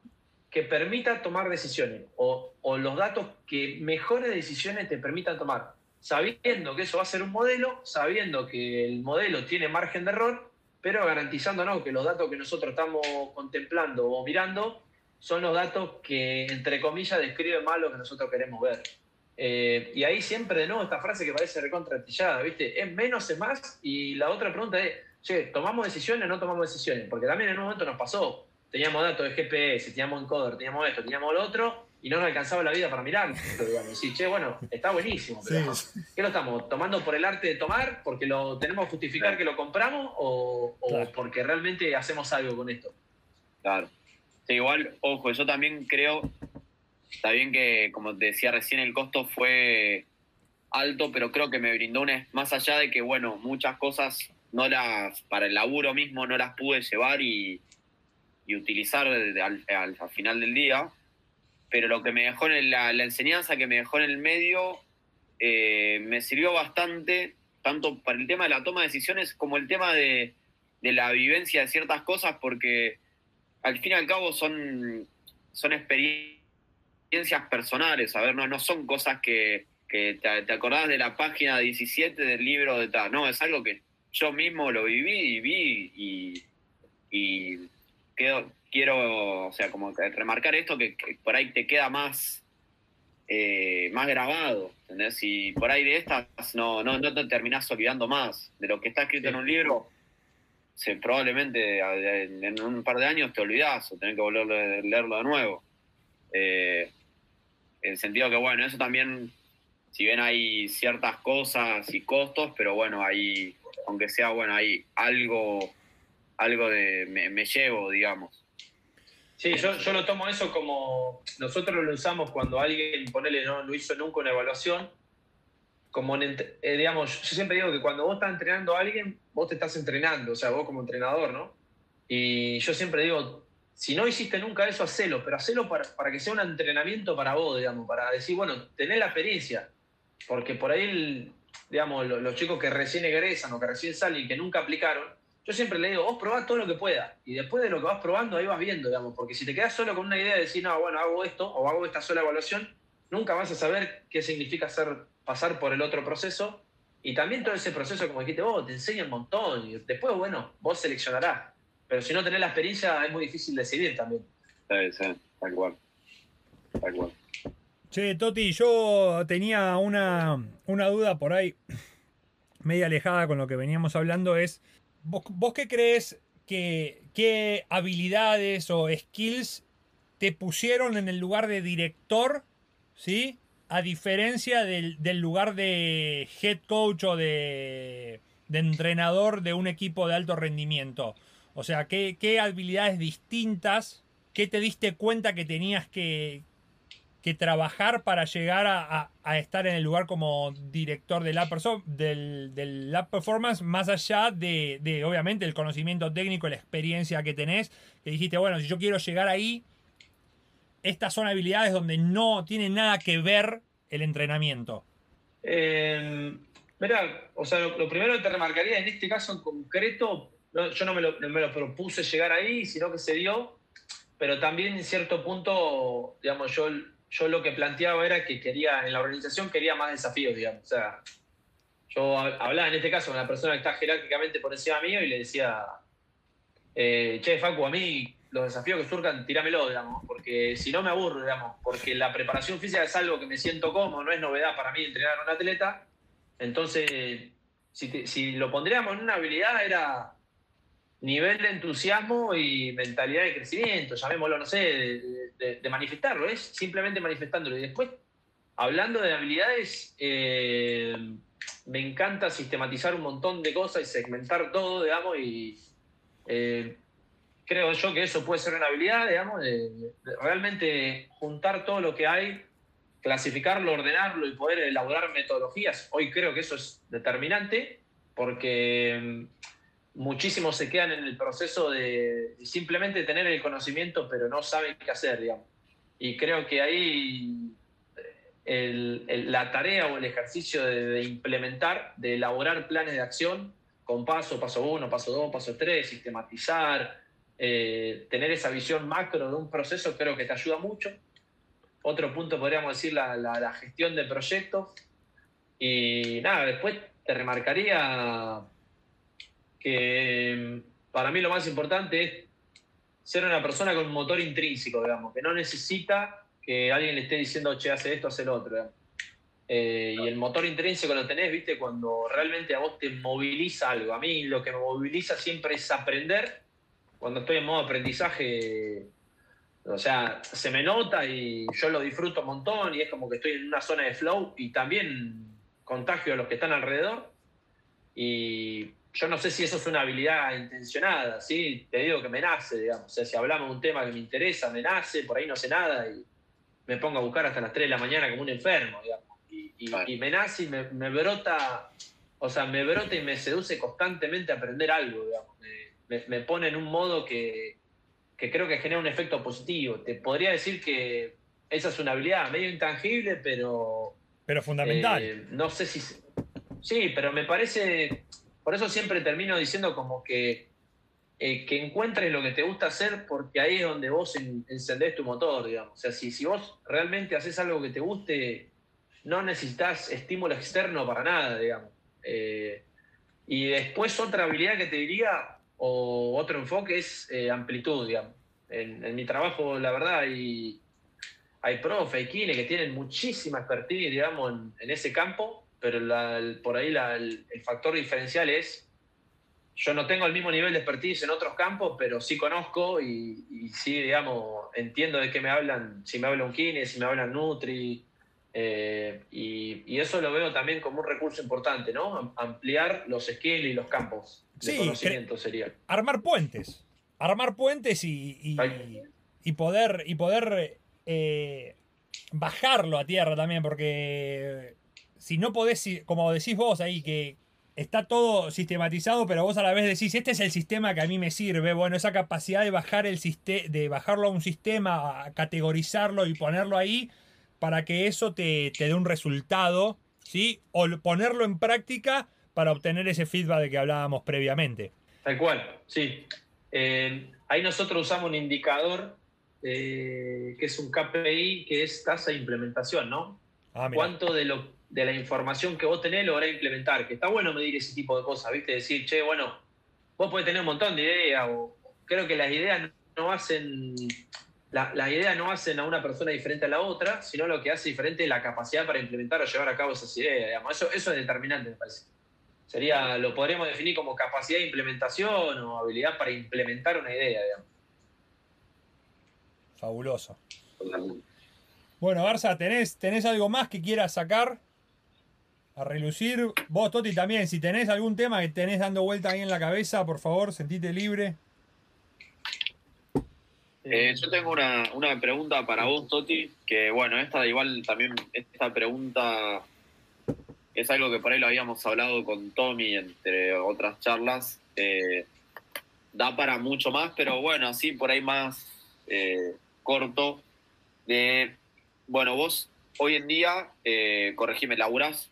que permita tomar decisiones o, los datos que mejores decisiones te permitan tomar, sabiendo que eso va a ser un modelo, sabiendo que el modelo tiene margen de error, pero garantizándonos que los datos que nosotros estamos contemplando o mirando son los datos que, entre comillas, describen más lo que nosotros queremos ver. Eh, y ahí siempre de nuevo esta frase que parece recontratillada, ¿viste? Es menos, es más. Y la otra pregunta es, che, ¿tomamos decisiones o no tomamos decisiones? Porque también en un momento nos pasó teníamos datos de GPS, teníamos encoder, teníamos esto, teníamos lo otro, y no nos alcanzaba la vida para mirar. Digamos. Sí, che, bueno, está buenísimo, pero ¿qué lo estamos tomando por el arte de tomar? ¿Porque lo tenemos que justificar que lo compramos o, porque realmente hacemos algo con esto? Claro. igual, ojo, yo también creo, está bien que, como te decía recién, el costo fue alto, pero creo que me brindó una, más allá de que, bueno, muchas cosas no las, para el laburo mismo no las pude llevar y, y utilizar al, final del día, pero lo que me dejó en la, enseñanza que me dejó en el medio eh, me sirvió bastante, tanto para el tema de la toma de decisiones como el tema de, la vivencia de ciertas cosas, porque al fin y al cabo son, son experiencias personales, a ver, no, no son cosas que, te, te, acordás de la página 17 del libro de tal, no, es algo que yo mismo lo viví y vi y quiero, o sea, como remarcar esto que, por ahí te queda más, eh, más grabado, ¿entendés? Y por ahí de estas no, no, no te terminás olvidando más. De lo que está escrito en un libro, se, probablemente en un par de años te olvidás o tenés que volver a leerlo de nuevo. Eh, en el sentido que, bueno, eso también, si bien hay ciertas cosas y costos, pero bueno, hay, aunque sea, bueno, hay algo algo de me, llevo, digamos. Sí, yo, yo, lo tomo eso como nosotros lo usamos cuando alguien, ponele, no, no hizo nunca una evaluación, como, eh, digamos, yo siempre digo que cuando vos estás entrenando a alguien, vos te estás entrenando, o sea, vos como entrenador, ¿no? Y yo siempre digo, si no hiciste nunca eso, hacelo, pero hacelo para, para que sea un entrenamiento para vos, digamos, para decir, bueno, tenés la experiencia, porque por ahí, digamos, los, los chicos que recién egresan o que recién salen y que nunca aplicaron, yo siempre le digo, vos probá todo lo que pueda. Y después de lo que vas probando, ahí vas viendo, digamos. Porque si te quedas solo con una idea de decir, no, bueno, hago esto o hago esta sola evaluación, nunca vas a saber qué significa hacer, pasar por el otro proceso. Y también todo ese proceso, como dijiste vos, te enseña un montón. Y después, bueno, vos seleccionarás. Pero si no tenés la experiencia, es muy difícil decidir también. Sí, sí, tal cual. Tal cual. Che, Toti, yo tenía una, una duda por ahí, media alejada con lo que veníamos hablando, es ¿Vos, qué crees que qué habilidades o skills te pusieron en el lugar de director, ¿sí? a diferencia del, lugar de head coach o de, entrenador de un equipo de alto rendimiento? O sea, ¿qué, ¿qué, habilidades distintas, qué te diste cuenta que tenías que, que trabajar para llegar a, estar en el lugar como director de la del, del Performance, más allá de, obviamente, el conocimiento técnico, la experiencia que tenés, que dijiste, bueno, si yo quiero llegar ahí, estas son habilidades donde no tiene nada que ver el entrenamiento? Eh, mira, o sea, lo, primero que te remarcaría en este caso en concreto, yo no me, lo, propuse llegar ahí, sino que se dio, pero también en cierto punto, digamos, yo, yo lo que planteaba era que quería, en la organización quería más desafíos, digamos, o sea, yo hablaba en este caso con la persona que está jerárquicamente por encima mío y le decía, eh, che, Facu, a mí los desafíos que surcan, tíramelo, digamos, porque si no me aburro, digamos, porque la preparación física es algo que me siento cómodo, no es novedad para mí entrenar a un atleta. Entonces, si, lo pondríamos en una habilidad, era nivel de entusiasmo y mentalidad de crecimiento, llamémoslo, no sé, de, manifestarlo, es simplemente manifestándolo. Y después, hablando de habilidades, eh, me encanta sistematizar un montón de cosas y segmentar todo, digamos, y eh, creo yo que eso puede ser una habilidad, digamos, de, realmente juntar todo lo que hay, clasificarlo, ordenarlo y poder elaborar metodologías. Hoy creo que eso es determinante porque muchísimos se quedan en el proceso de simplemente tener el conocimiento pero no saben qué hacer, digamos. Y creo que ahí la tarea o el ejercicio de, de, implementar, de elaborar planes de acción con paso, paso uno, paso dos, paso tres, sistematizar, eh, tener esa visión macro de un proceso creo que te ayuda mucho. Otro punto podríamos decir la, gestión de proyectos. Y nada, después te remarcaría que mm, para mí lo más importante es ser una persona con un motor intrínseco, digamos, que no necesita que alguien le esté diciendo, che, hace esto, hace lo otro. Eh, y el motor intrínseco lo tenés, viste, cuando realmente a vos te moviliza algo. A mí lo que me moviliza siempre es aprender cuando estoy en modo aprendizaje, o sea, se me nota y yo lo disfruto un montón y es como que estoy en una zona de flow y también contagio a los que están alrededor. Y yo no sé si eso es una habilidad intencionada, ¿sí? Te digo que me nace, digamos. O sea, si hablamos de un tema que me interesa, me nace, por ahí no sé nada y me pongo a buscar hasta las 3 de la mañana como un enfermo, digamos. Y, me nace y me, me, brota, o sea, me brota y me seduce constantemente a aprender algo, digamos me, pone en un modo que, creo que genera un efecto positivo. Te podría decir que esa es una habilidad medio intangible, pero... Pero fundamental. Eh, no sé si... Sí, pero me parece... Por eso siempre termino diciendo como que, eh, que encuentres lo que te gusta hacer porque ahí es donde vos encendés tu motor, digamos. O sea, si, si vos realmente haces algo que te guste, no necesitas estímulo externo para nada, digamos. Eh, y después otra habilidad que te diría, o otro enfoque es eh, amplitud, digamos. En, mi trabajo, la verdad, hay, hay profe, hay kine que tienen muchísima expertise, digamos, en, ese campo, pero por ahí el, factor diferencial es, yo no tengo el mismo nivel de expertise en otros campos, pero sí conozco y, sí, digamos, entiendo de qué me hablan, si me habla un kine, si me hablan Nutri, eh, y, eso lo veo también como un recurso importante, ¿no? Ampliar los skills y los campos de conocimiento sería. Armar puentes. Armar puentes y, y, poder, y poder eh, bajarlo a tierra también, porque si no podés, como decís vos ahí, que está todo sistematizado, pero vos a la vez decís, este es el sistema que a mí me sirve. Bueno, esa capacidad de bajar el de bajarlo a un sistema, categorizarlo y ponerlo ahí para que eso te, dé un resultado, ¿sí? O ponerlo en práctica para obtener ese feedback de que hablábamos previamente. Tal cual, sí. Eh, ahí nosotros usamos un indicador eh, que es un KPI, que es tasa de implementación, ¿no? Ah, ¿Cuánto de, lo, de la información que vos tenés lográs implementar? Que está bueno medir ese tipo de cosas, ¿viste? Decir, che, bueno, vos podés tener un montón de ideas, o creo que las ideas no hacen las la ideas no hacen a una persona diferente a la otra, sino lo que hace diferente es la capacidad para implementar o llevar a cabo esas ideas. Eso, eso es determinante, me parece. Sería, lo podríamos definir como capacidad de implementación o habilidad para implementar una idea, digamos. Fabuloso. Bueno, Barça, ¿tenés, ¿tenés algo más que quieras sacar? A relucir. Vos, Toti, también, si tenés algún tema que tenés dando vuelta ahí en la cabeza, por favor, sentite libre. Eh, yo tengo una, una, pregunta para vos, Toti, que bueno, esta igual también, esta pregunta es algo que por ahí lo habíamos hablado con Tommy, entre otras charlas. Eh, da para mucho más, pero bueno, así por ahí más eh, corto. De, bueno, vos hoy en día, eh, corregime, laburás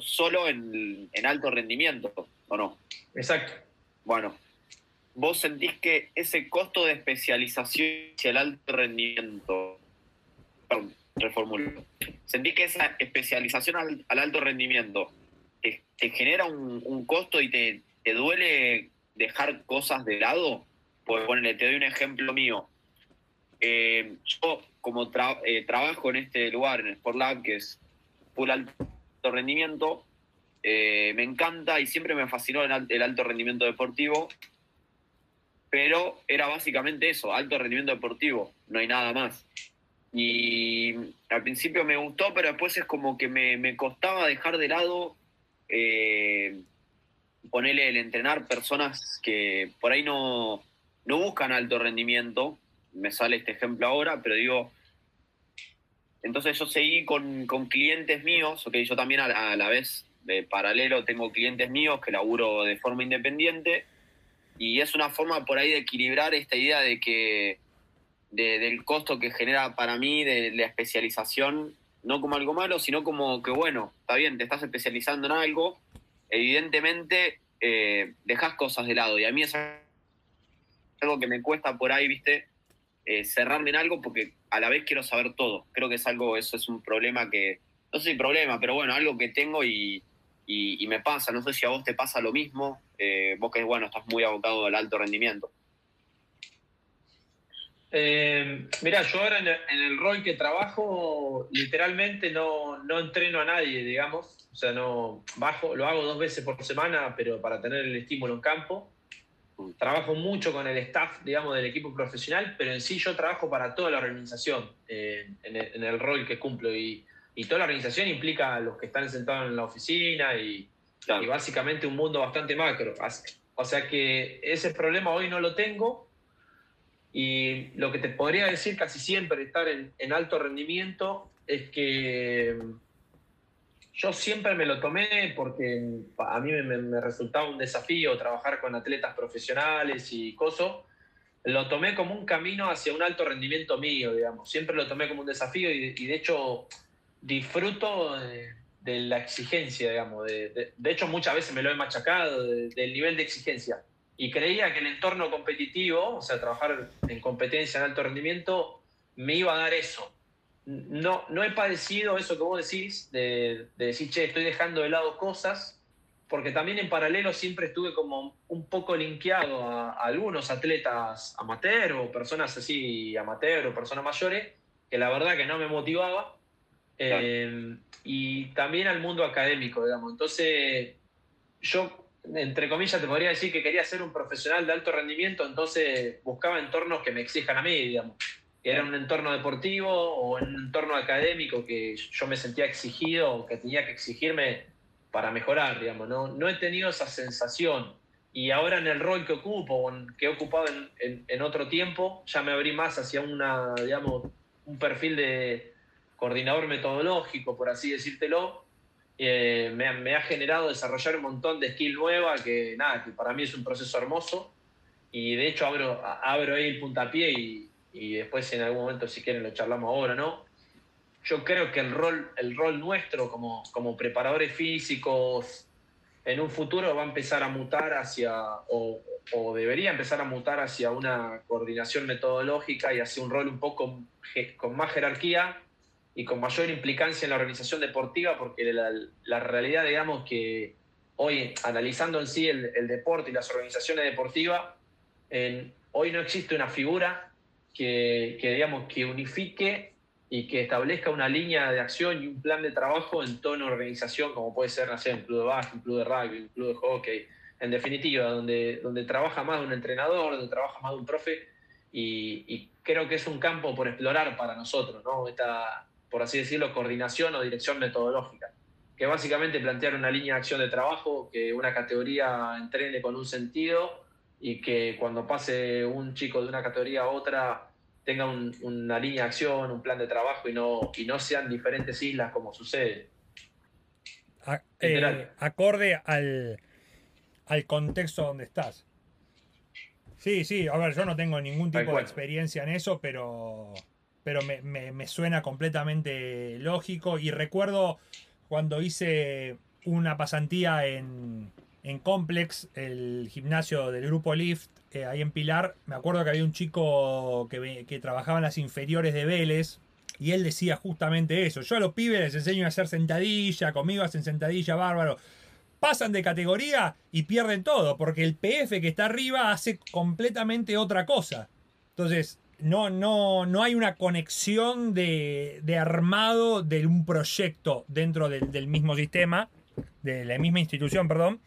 solo en, en, alto rendimiento, ¿o no? Exacto. Bueno, vos sentís que ese costo de especialización hacia el alto rendimiento, perdón, reformulo, sentís que esa especialización al, alto rendimiento te, genera un, costo y te, te duele dejar cosas de lado, pues ponele, te doy un ejemplo mío. Eh, yo, como eh, trabajo en este lugar, en Sport Lab, que es full alto rendimiento, eh, me encanta y siempre me fascinó el, alto rendimiento deportivo, pero era básicamente eso, alto rendimiento deportivo, no hay nada más. Y al principio me gustó, pero después es como que me, me costaba dejar de lado ponerle el entrenar personas que por ahí no, no buscan alto rendimiento, me sale este ejemplo ahora, pero digo, entonces yo seguí con, con clientes míos, ok, yo también a, la vez de paralelo tengo clientes míos que laburo de forma independiente y es una forma por ahí de equilibrar esta idea de que del costo que genera para mí de la especialización, no como algo malo, sino como que bueno, está bien, te estás especializando en algo, evidentemente eh, dejas cosas de lado. Y a mí es algo que me cuesta por ahí, viste, eh, cerrarme en algo porque a la vez quiero saber todo. Creo que es algo, eso es un problema que, no sé si problema, pero bueno, algo que tengo y, me pasa. No sé si a vos te pasa lo mismo, eh, vos que, bueno, estás muy abocado al alto rendimiento. Eh, mira, yo ahora en el, rol que trabajo, literalmente no, no, entreno a nadie, digamos. O sea, no bajo, lo hago dos veces por semana, pero para tener el estímulo en campo. Trabajo mucho con el staff, digamos, del equipo profesional, pero en sí yo trabajo para toda la organización eh, en, el, rol que cumplo. Y, y, toda la organización implica a los que están sentados en la oficina y, y básicamente un mundo bastante macro. O sea que ese problema hoy no lo tengo y lo que te podría decir casi siempre estar en, alto rendimiento es que yo siempre me lo tomé porque a mí me, resultaba un desafío trabajar con atletas profesionales y cosas. Lo tomé como un camino hacia un alto rendimiento mío, digamos. Siempre lo tomé como un desafío y, de hecho disfruto de, la exigencia, digamos. De, hecho muchas veces me lo he machacado del nivel de exigencia y creía que el entorno competitivo, o sea, trabajar en competencia en alto rendimiento, me iba a dar eso. No, no he padecido eso que vos decís, de, decir, che, estoy dejando de lado cosas, porque también en paralelo siempre estuve como un poco linkeado a, algunos atletas amateur o personas así amateur o personas mayores, que la verdad que no me motivaba, eh, y también al mundo académico, digamos. Entonces, yo entre comillas, te podría decir que quería ser un profesional de alto rendimiento, entonces buscaba entornos que me exijan a mí, digamos. Era un entorno deportivo o un entorno académico que yo me sentía exigido o que tenía que exigirme para mejorar, digamos. No, no he tenido esa sensación. Y ahora en el rol que ocupo, que he ocupado en, en otro tiempo, ya me abrí más hacia una, digamos, un perfil de coordinador metodológico, por así decírtelo, eh, me, ha generado desarrollar un montón de skill nueva que nada, que para mí es un proceso hermoso y de hecho abro, abro ahí el puntapié y, y después en algún momento si quieren lo charlamos ahora, ¿no? Yo creo que el rol, el rol nuestro como, como preparadores físicos en un futuro va a empezar a mutar hacia, o, debería empezar a mutar hacia una coordinación metodológica y hacia un rol un poco con más jerarquía y con mayor implicancia en la organización deportiva, porque la, realidad, digamos, que hoy, analizando en sí el, deporte y las organizaciones deportivas, hoy no existe una figura que, digamos, que unifique y que establezca una línea de acción y un plan de trabajo en una organización, como puede ser, no sé, un club de básquet, un club de rugby, un club de hockey, en definitiva, donde, donde trabaja más un entrenador, donde trabaja más un profe, y, creo que es un campo por explorar para nosotros, ¿no? Esta, por así decirlo, coordinación o dirección metodológica, que básicamente plantear una línea de acción de trabajo, que una categoría entrene con un sentido y que cuando pase un chico de una categoría a otra tenga una línea de acción, un plan de trabajo y no, y no sean diferentes islas como sucede. Eh, acorde al, al contexto donde estás. Sí, sí, a ver, yo no tengo ningún tipo de experiencia en eso, pero, pero me, suena completamente lógico. Y recuerdo cuando hice una pasantía en, en Complex, el gimnasio del grupo Lift, eh, ahí en Pilar, me acuerdo que había un chico que, que trabajaba en las inferiores de Vélez, y él decía justamente eso. Yo a los pibes les enseño a hacer sentadilla, conmigo hacen sentadilla, bárbaro pasan de categoría y pierden todo, porque el PF que está arriba hace completamente otra cosa. Entonces, no, no, no hay una conexión de, armado de un proyecto dentro del, mismo sistema, de la misma institución, perdón,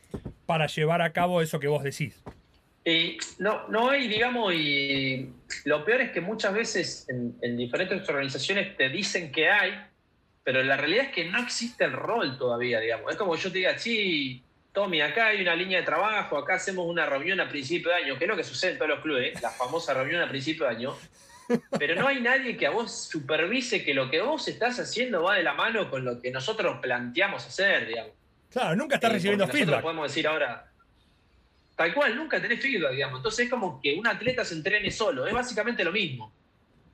para llevar a cabo eso que vos decís. Y no, no hay, digamos, y lo peor es que muchas veces en diferentes organizaciones te dicen que hay, pero la realidad es que no existe el rol todavía, digamos. Es como yo te diga, sí, Tommy, acá hay una línea de trabajo, acá hacemos una reunión a principio de año, que es lo que sucede en todos los clubes, la famosa reunión a principio de año, pero no hay nadie que a vos supervise que lo que vos estás haciendo va de la mano con lo que nosotros planteamos hacer, digamos. Claro, nunca estás eh, recibiendo feedback. Podemos decir ahora, tal cual, nunca tenés feedback, digamos. Entonces es como que un atleta se entrene solo, es básicamente lo mismo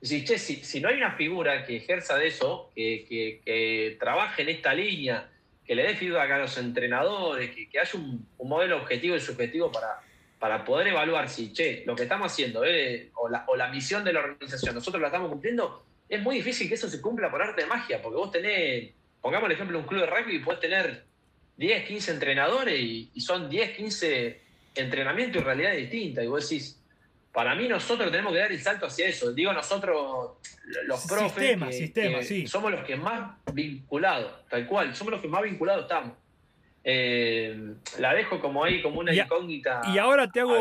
si, no hay una figura que ejerza de eso, que, trabaje en esta línea, que le dé feedback a los entrenadores, que, haya un, modelo objetivo y subjetivo para, para poder evaluar si, che, lo que estamos haciendo eh, o, la, misión de la organización, nosotros la estamos cumpliendo, es muy difícil que eso se cumpla por arte de magia, porque vos tenés, pongamos el ejemplo de un club de rugby, podés tener 10, 15 entrenadores y, y son 10, 15 entrenamientos y realidades distintas, y vos decís, para mí nosotros tenemos que dar el salto hacia eso. Digo nosotros, los profes, sistema, sí. somos los que más vinculados, tal cual, somos los que más vinculados estamos. Eh, la dejo como ahí, como una incógnita. Y ahora te hago,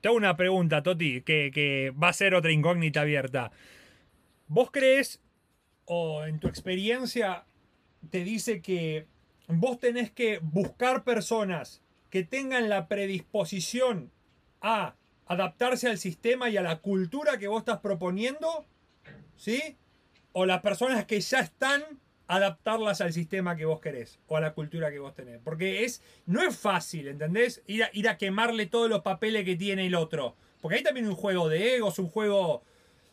te hago una pregunta, Toti, que, que va a ser otra incógnita abierta. ¿Vos crees, o en tu experiencia, te dice que vos tenés que buscar personas que tengan la predisposición a adaptarse al sistema y a la cultura que vos estás proponiendo, ¿sí? O las personas que ya están, adaptarlas al sistema que vos querés o a la cultura que vos tenés. Porque es, no es fácil, ¿entendés? Ir a, ir a quemarle todos los papeles que tiene el otro. Porque hay también un juego de egos, un juego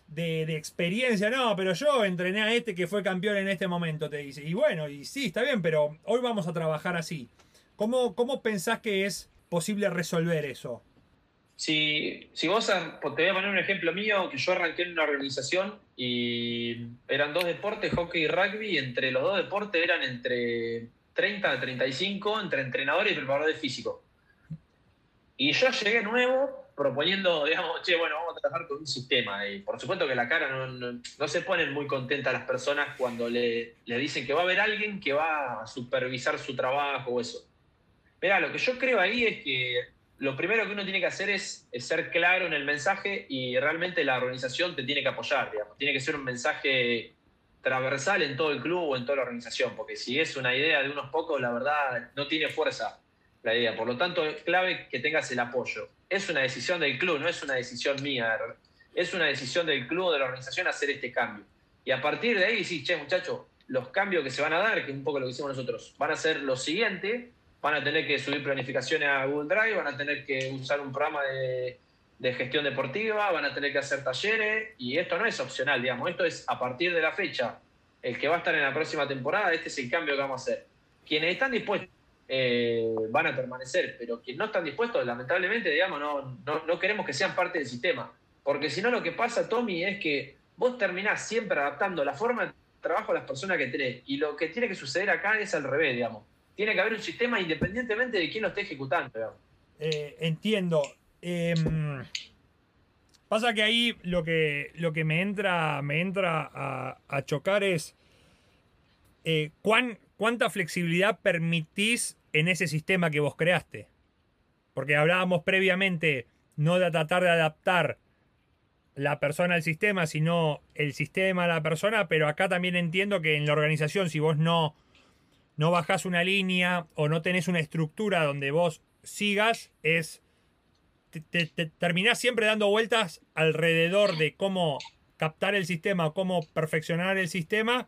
de, de, experiencia. No, pero yo entrené a este que fue campeón en este momento, te dice. Y bueno, y sí, está bien, pero hoy vamos a trabajar así. ¿Cómo, cómo pensás que es posible resolver eso? Si, si vos, te voy a poner un ejemplo mío, que yo arranqué en una organización y eran dos deportes, hockey y rugby, y entre los dos deportes eran entre 30 a 35, entre entrenadores y preparadores físicos. Y yo llegué nuevo proponiendo, digamos, che, bueno, vamos a trabajar con un sistema. Y por supuesto que la cara no, no, se ponen muy contentas las personas cuando le, le, dicen que va a haber alguien que va a supervisar su trabajo o eso. Mira, lo que yo creo ahí es que lo primero que uno tiene que hacer es, ser claro en el mensaje y realmente la organización te tiene que apoyar, digamos. Tiene que ser un mensaje transversal en todo el club o en toda la organización, porque si es una idea de unos pocos, la verdad no tiene fuerza la idea. Por lo tanto, es clave que tengas el apoyo. Es una decisión del club, no es una decisión mía. Es una decisión del club de la organización hacer este cambio. Y a partir de ahí decís, che, muchachos, los cambios que se van a dar, que es un poco lo que hicimos nosotros, van a ser los siguientes van a tener que subir planificaciones a Google Drive, van a tener que usar un programa de, gestión deportiva, van a tener que hacer talleres, y esto no es opcional, digamos, esto es a partir de la fecha, el que va a estar en la próxima temporada, este es el cambio que vamos a hacer. Quienes están dispuestos eh, van a permanecer, pero quienes no están dispuestos, lamentablemente, digamos, no, no, queremos que sean parte del sistema, porque si no lo que pasa, Tommy, es que vos terminás siempre adaptando la forma de trabajo a las personas que tenés, y lo que tiene que suceder acá es al revés, digamos tiene que haber un sistema independientemente de quién lo esté ejecutando. Eh, entiendo. Em, pasa que ahí lo que, lo que me entra, me entra a, chocar es eh, cuánta flexibilidad permitís en ese sistema que vos creaste. Porque hablábamos previamente no de tratar de adaptar la persona al sistema, sino el sistema a la persona, pero acá también entiendo que en la organización, si vos no, no bajás una línea o no tenés una estructura donde vos sigas, es. Te, terminás siempre dando vueltas alrededor de cómo captar el sistema, cómo perfeccionar el sistema,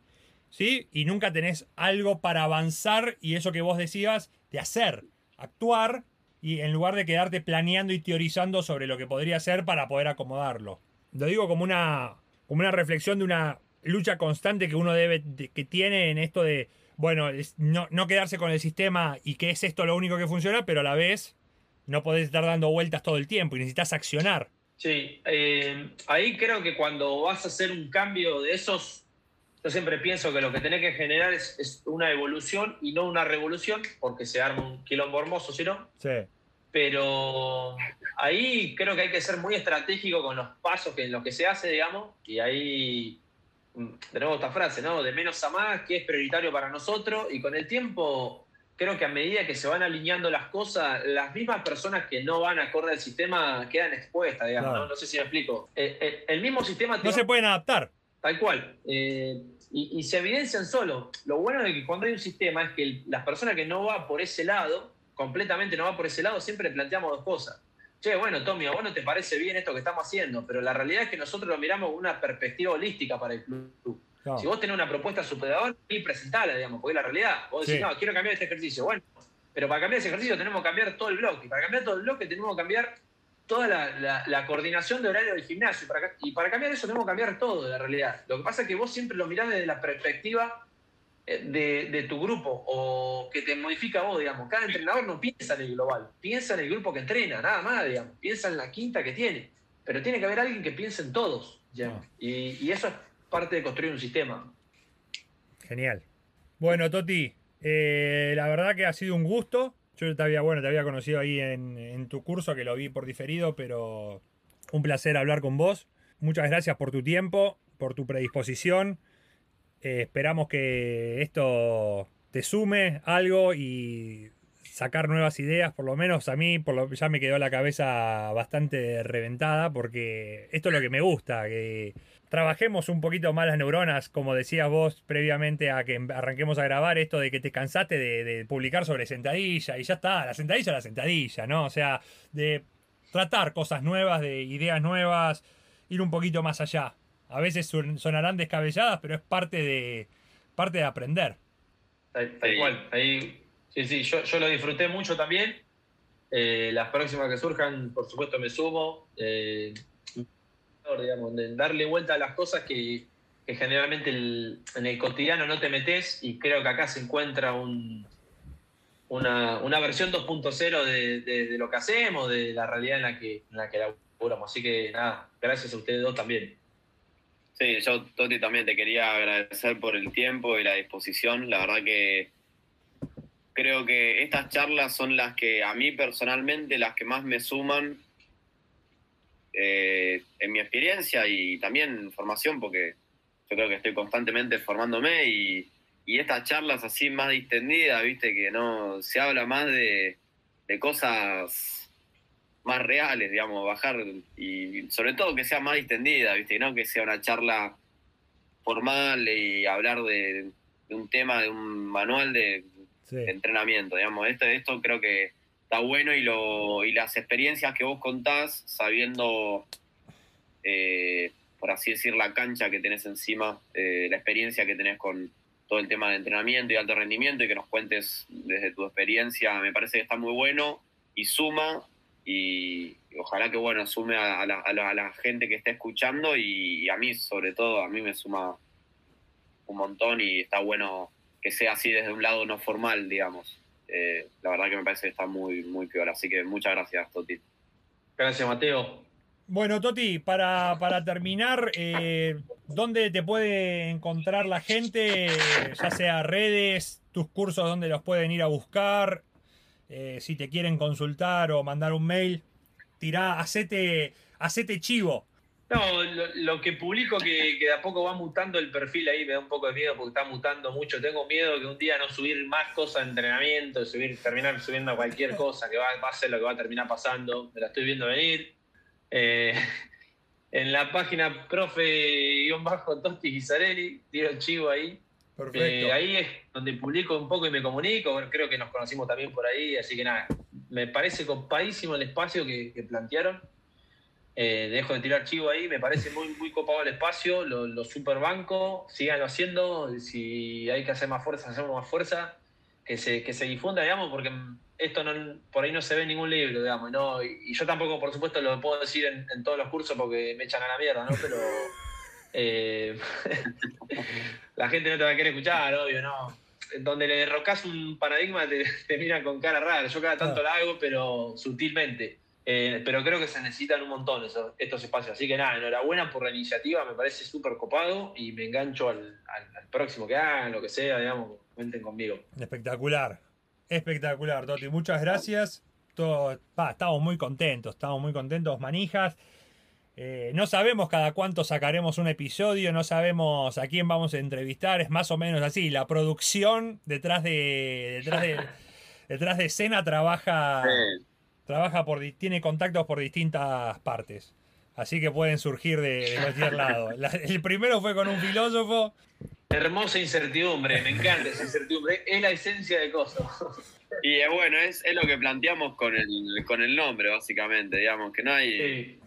¿sí? Y nunca tenés algo para avanzar y eso que vos decías de hacer, actuar, y en lugar de quedarte planeando y teorizando sobre lo que podría ser para poder acomodarlo. Lo digo como una, como una reflexión de una lucha constante que uno debe, que tiene en esto de, bueno, no, no, quedarse con el sistema y que es esto lo único que funciona, pero a la vez no podés estar dando vueltas todo el tiempo y necesitas accionar. Sí, eh, ahí creo que cuando vas a hacer un cambio de esos, yo siempre pienso que lo que tenés que generar es, una evolución y no una revolución, porque se arma un quilombo hermoso, si no. Sí. Pero ahí creo que hay que ser muy estratégico con los pasos que, en los que se hace, digamos, y ahí mm, tenemos esta frase, ¿no? De menos a más, que es prioritario para nosotros, y con el tiempo creo que a medida que se van alineando las cosas, las mismas personas que no van acorde al sistema quedan expuestas, digamos, ¿no? ¿no? sé si me explico. Eh, eh, el, mismo sistema... No se pueden adaptar. Tal cual. Eh, y, se evidencian solo. Lo bueno de que cuando hay un sistema es que las personas que no van por ese lado, completamente no van por ese lado, siempre planteamos dos cosas. Che, bueno, Tommy, a vos no te parece bien esto que estamos haciendo, pero la realidad es que nosotros lo miramos con una perspectiva holística para el club. Si vos tenés una propuesta superadora, y presentala, digamos, porque es la realidad. Vos decís, no, quiero cambiar este ejercicio. Bueno, pero para cambiar ese ejercicio tenemos que cambiar todo el bloque. Y para cambiar todo el bloque tenemos que cambiar toda la, coordinación de horario del gimnasio. Y para, cambiar eso tenemos que cambiar todo de la realidad. Lo que pasa es que vos siempre lo mirás desde la perspectiva eh, de, tu grupo o que te modifica vos, digamos. Cada entrenador no piensa en el global, piensa en el grupo que entrena, nada más, digamos. Piensa en la quinta que tiene. Pero tiene que haber alguien que piense en todos. Ah. Y, eso es parte de construir un sistema. Genial. Bueno, Toti, eh, la verdad que ha sido un gusto. Yo te había, bueno, te había conocido ahí en, tu curso, que lo vi por diferido, pero un placer hablar con vos. Muchas gracias por tu tiempo, por tu predisposición. Eh, esperamos que esto te sume algo y sacar nuevas ideas, por lo menos a mí por lo, ya me quedó la cabeza bastante reventada porque esto es lo que me gusta, que trabajemos un poquito más las neuronas, como decías vos previamente a que arranquemos a grabar, esto de que te cansaste de, publicar sobre sentadilla y ya está, la sentadilla la sentadilla, ¿no? O sea, de tratar cosas nuevas, de ideas nuevas, ir un poquito más allá. A veces sonarán descabelladas, pero es parte de, parte de aprender. Tal, cual, ahí, sí, sí, yo, yo, lo disfruté mucho también. Eh, las próximas que surjan, por supuesto, me sumo. Eh, digamos, de darle vuelta a las cosas que, generalmente en el cotidiano no te metes y creo que acá se encuentra un, una, versión 2.0 de, lo que hacemos, de la realidad en la que, en la que laburamos. Así que nada, gracias a ustedes dos también. Sí, yo, Toti, también te quería agradecer por el tiempo y la disposición. La verdad que creo que estas charlas son las que a mí personalmente, las que más me suman eh, en mi experiencia y también formación, porque yo creo que estoy constantemente formándome y, estas charlas así más distendidas, viste, que no se habla más de, cosas más reales, digamos, bajar y sobre todo que sea más distendida, viste, no que sea una charla formal y hablar de, un tema, de un manual de, entrenamiento, digamos, esto, esto creo que está bueno y, lo, y las experiencias que vos contás, sabiendo, eh, por así decir, la cancha que tenés encima, eh, la experiencia que tenés con todo el tema de entrenamiento y alto rendimiento y que nos cuentes desde tu experiencia, me parece que está muy bueno y suma y, ojalá que bueno, sume a, la, gente que está escuchando y, a mí sobre todo, a mí me suma un montón y está bueno que sea así desde un lado no formal, digamos. Eh, la verdad que me parece que está muy, muy peor. Así que muchas gracias, Toti. Gracias, Mateo. Bueno, Toti, para, terminar, eh, ¿dónde te puede encontrar la gente? Ya sea redes, tus cursos, ¿dónde los pueden ir a buscar? Eh, si te quieren consultar o mandar un mail, tirá, hacete, hacete chivo. No, lo, que publico que, que, de a poco va mutando el perfil ahí, me da un poco de miedo porque está mutando mucho. Tengo miedo que un día no subir más cosas de entrenamiento, subir, terminar subiendo cualquier cosa, que va, a ser lo que va a terminar pasando. Me la estoy viendo venir. Eh, en la página profe-tosti Gisarelli, tiro el chivo ahí. Perfecto. Eh, ahí es donde publico un poco y me comunico. Creo que nos conocimos también por ahí, así que nada, me parece copadísimo el espacio que, que plantearon. Eh, dejo de tirar chivo ahí, me parece muy, muy copado el espacio, lo, lo super banco, síganlo haciendo, si hay que hacer más fuerza, hacemos más fuerza, que se, que se difunda, digamos, porque esto no, por ahí no se ve en ningún libro, digamos, ¿no? y, y yo tampoco, por supuesto, lo puedo decir en, en, todos los cursos porque me echan a la mierda, ¿no? Pero eh, la gente no te va a querer escuchar, obvio, ¿no? Donde le derrocas un paradigma te, te miran con cara rara, yo cada tanto lo hago, pero sutilmente. Eh, pero creo que se necesitan un montón esos, estos espacios. Así que nada, enhorabuena por la iniciativa, me parece súper copado y me engancho al, al, al, próximo que hagan, lo que sea, digamos, cuenten conmigo. Espectacular, espectacular, Toti. Muchas gracias. Todo, pa, estamos muy contentos, estamos muy contentos, manijas. Eh, no sabemos cada cuánto sacaremos un episodio, no sabemos a quién vamos a entrevistar, es más o menos así. La producción detrás de, detrás de, detrás de escena trabaja... Sí trabaja por tiene contactos por distintas partes. Así que pueden surgir de, de cualquier lado. La, el primero fue con un filósofo. Hermosa incertidumbre, me encanta esa incertidumbre. Es la esencia de cosas. Y es bueno, es, es, lo que planteamos con el, con el nombre, básicamente, digamos, que no hay. Sí.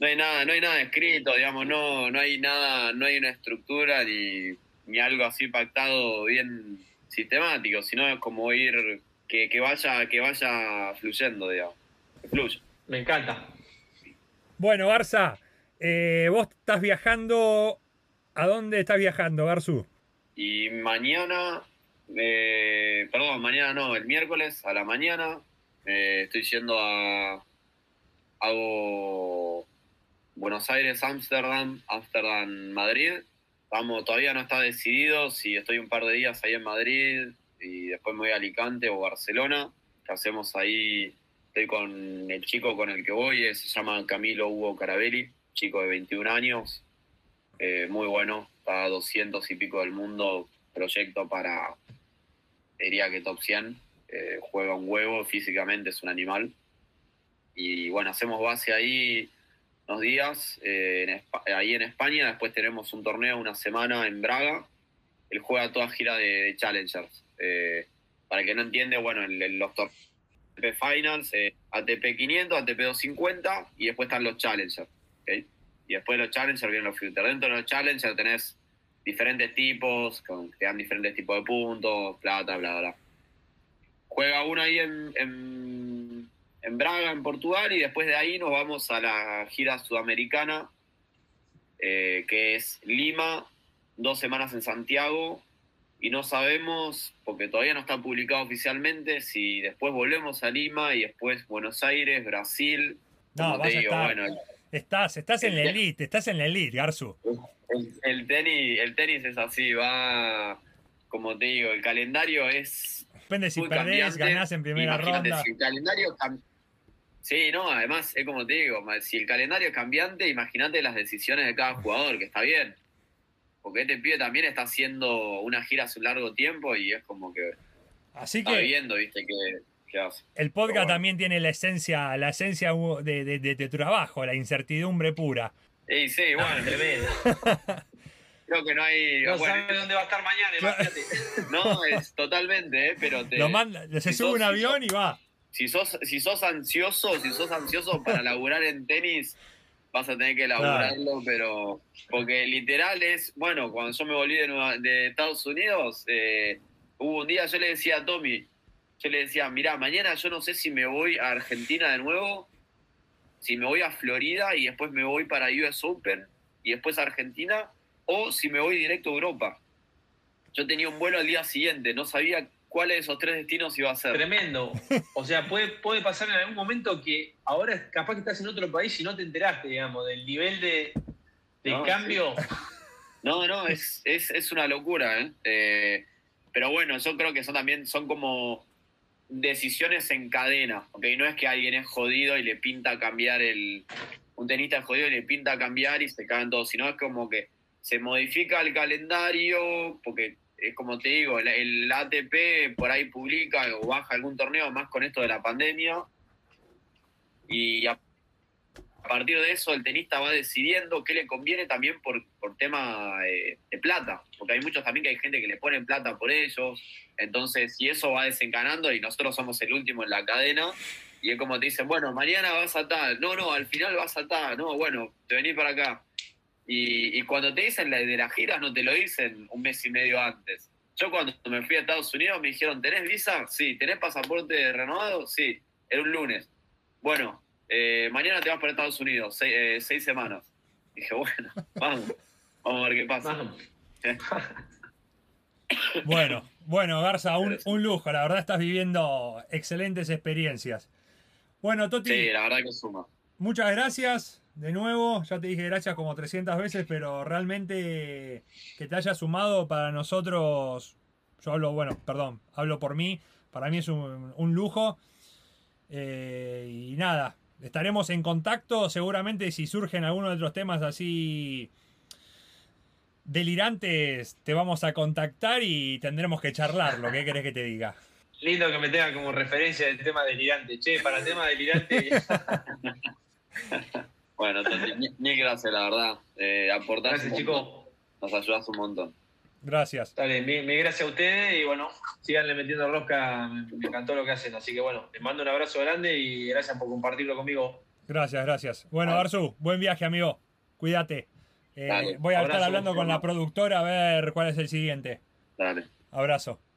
No hay nada, no hay nada escrito, digamos, no, no hay nada, no hay una estructura ni, ni algo así pactado bien sistemático, sino es como ir que, que, vaya, que vaya fluyendo, digamos. Que fluya. Me encanta. Bueno, Garza, eh, vos estás viajando. ¿A dónde estás viajando, Garzú? Y mañana, eh, perdón, mañana no, el miércoles a la mañana eh, estoy yendo a. Hago Buenos Aires, Ámsterdam, Ámsterdam, Madrid. Vamos, todavía no está decidido si estoy un par de días ahí en Madrid, y después me voy a Alicante o Barcelona, que hacemos ahí, estoy con el chico con el que voy, se llama Camilo Hugo Carabelli, chico de 21 años, eh, muy bueno, está a 200 y pico del mundo, proyecto para, diría que top 100, eh, juega un huevo, físicamente es un animal, y bueno, hacemos base ahí unos días, eh, ahí en España, después tenemos un torneo una semana en Braga, él juega toda gira de Challengers. Eh, para el que no entiende, bueno, en, los ATP Finals, ATP 500, ATP 250 y después están los Challengers. Y después de los Challengers vienen los Future. Dentro de los Challengers tenés diferentes tipos, con, te dan diferentes tipos de puntos, plata, bla, bla. Juega uno ahí en, en, en Braga, en Portugal, y después de ahí nos vamos a la gira sudamericana, eh, que es Lima, dos semanas en Santiago, y no sabemos, porque todavía no está publicado oficialmente, si después volvemos a Lima y después Buenos Aires, Brasil. No, vas digo, a estar, bueno, estás, estás en la elite, estás en la elite, Garzu. El, el, tenis, el tenis es así, va, como te digo, el calendario es. Depende si perdés, cambiante. ganás en primera Imagínate, ronda. Si el calendario Sí, no, además es como te digo, si el calendario es cambiante, imagínate las decisiones de cada jugador, que está bien porque este pibe también está haciendo una gira hace un largo tiempo y es como que Así está que viendo, viste, que, que hace. El podcast bueno. también tiene la esencia, la esencia de, de, de, de, tu trabajo, la incertidumbre pura. Sí, sí, bueno, tremendo. Creo que no hay. No bueno, sabe dónde va a estar mañana, imagínate. No, es totalmente, ¿eh? Pero te. Lo manda, se si sube sos, un avión si y va. Si sos, si sos ansioso, si sos ansioso para laburar en tenis, vas a tener que elaborarlo, claro. pero porque literal es, bueno, cuando yo me volví de, Nueva, de Estados Unidos, eh, hubo un día, yo le decía a Tommy, yo le decía, mira, mañana yo no sé si me voy a Argentina de nuevo, si me voy a Florida y después me voy para US Open y después a Argentina, o si me voy directo a Europa. Yo tenía un vuelo al día siguiente, no sabía cuál de esos tres destinos iba a ser. Tremendo. O sea, puede, puede pasar en algún momento que ahora capaz que estás en otro país y no te enteraste, digamos, del nivel de, de no, cambio. Sí. No, no, es, es, es una locura, ¿eh? ¿eh? Pero bueno, yo creo que son también, son como decisiones en cadena, ¿ok? No es que alguien es jodido y le pinta cambiar el... Un tenista es jodido y le pinta cambiar y se caen todos, sino es como que se modifica el calendario, porque como te digo, el, el, ATP por ahí publica o baja algún torneo más con esto de la pandemia. Y partir de eso el tenista va decidiendo qué le conviene también por, por tema eh, de plata, porque hay muchos también que hay gente que le ponen plata por ellos, entonces, y eso va desencanando y nosotros somos el último en la cadena, y es como te dicen, bueno, mañana vas a tal, no, no, al final vas a tal, no, bueno, te venís para acá. Y, y cuando te dicen la de las giras no te lo dicen un mes y medio antes. Yo cuando me fui a Estados Unidos me dijeron, ¿tenés visa? Sí. ¿Tenés pasaporte renovado? Sí. Era un lunes. Bueno, eh, mañana te vas para Estados Unidos, seis, eh, seis semanas. Dije, bueno, vamos, vamos a ver qué pasa. Bueno, bueno, Garza, un, un, lujo. La verdad estás viviendo excelentes experiencias. Bueno, Toti. Sí, la verdad que suma. Muchas gracias. De nuevo, ya te dije gracias como 300 veces, pero realmente que te haya sumado para nosotros, yo hablo, bueno, perdón, hablo por mí, para mí es un, un lujo. Eh, y nada, estaremos en contacto. Seguramente si surgen algunos otros temas así delirantes, te vamos a contactar y tendremos que charlar. ¿Lo que querés que te diga? Lindo que me tenga como referencia el tema delirante. Che, para el tema delirante. bueno, mil gracias, la verdad. Eh, aportar gracias, chicos. Nos ayudas un montón. Gracias. Dale, mi, gracias a ustedes y bueno, síganle metiendo rosca, me, encantó lo que hacen. Así que bueno, les mando un abrazo grande y gracias por compartirlo conmigo. Gracias, gracias. Bueno, Arzu, buen viaje, amigo. Cuídate. Eh, voy a estar hablando con la productora a ver cuál es el siguiente. Dale. Abrazo.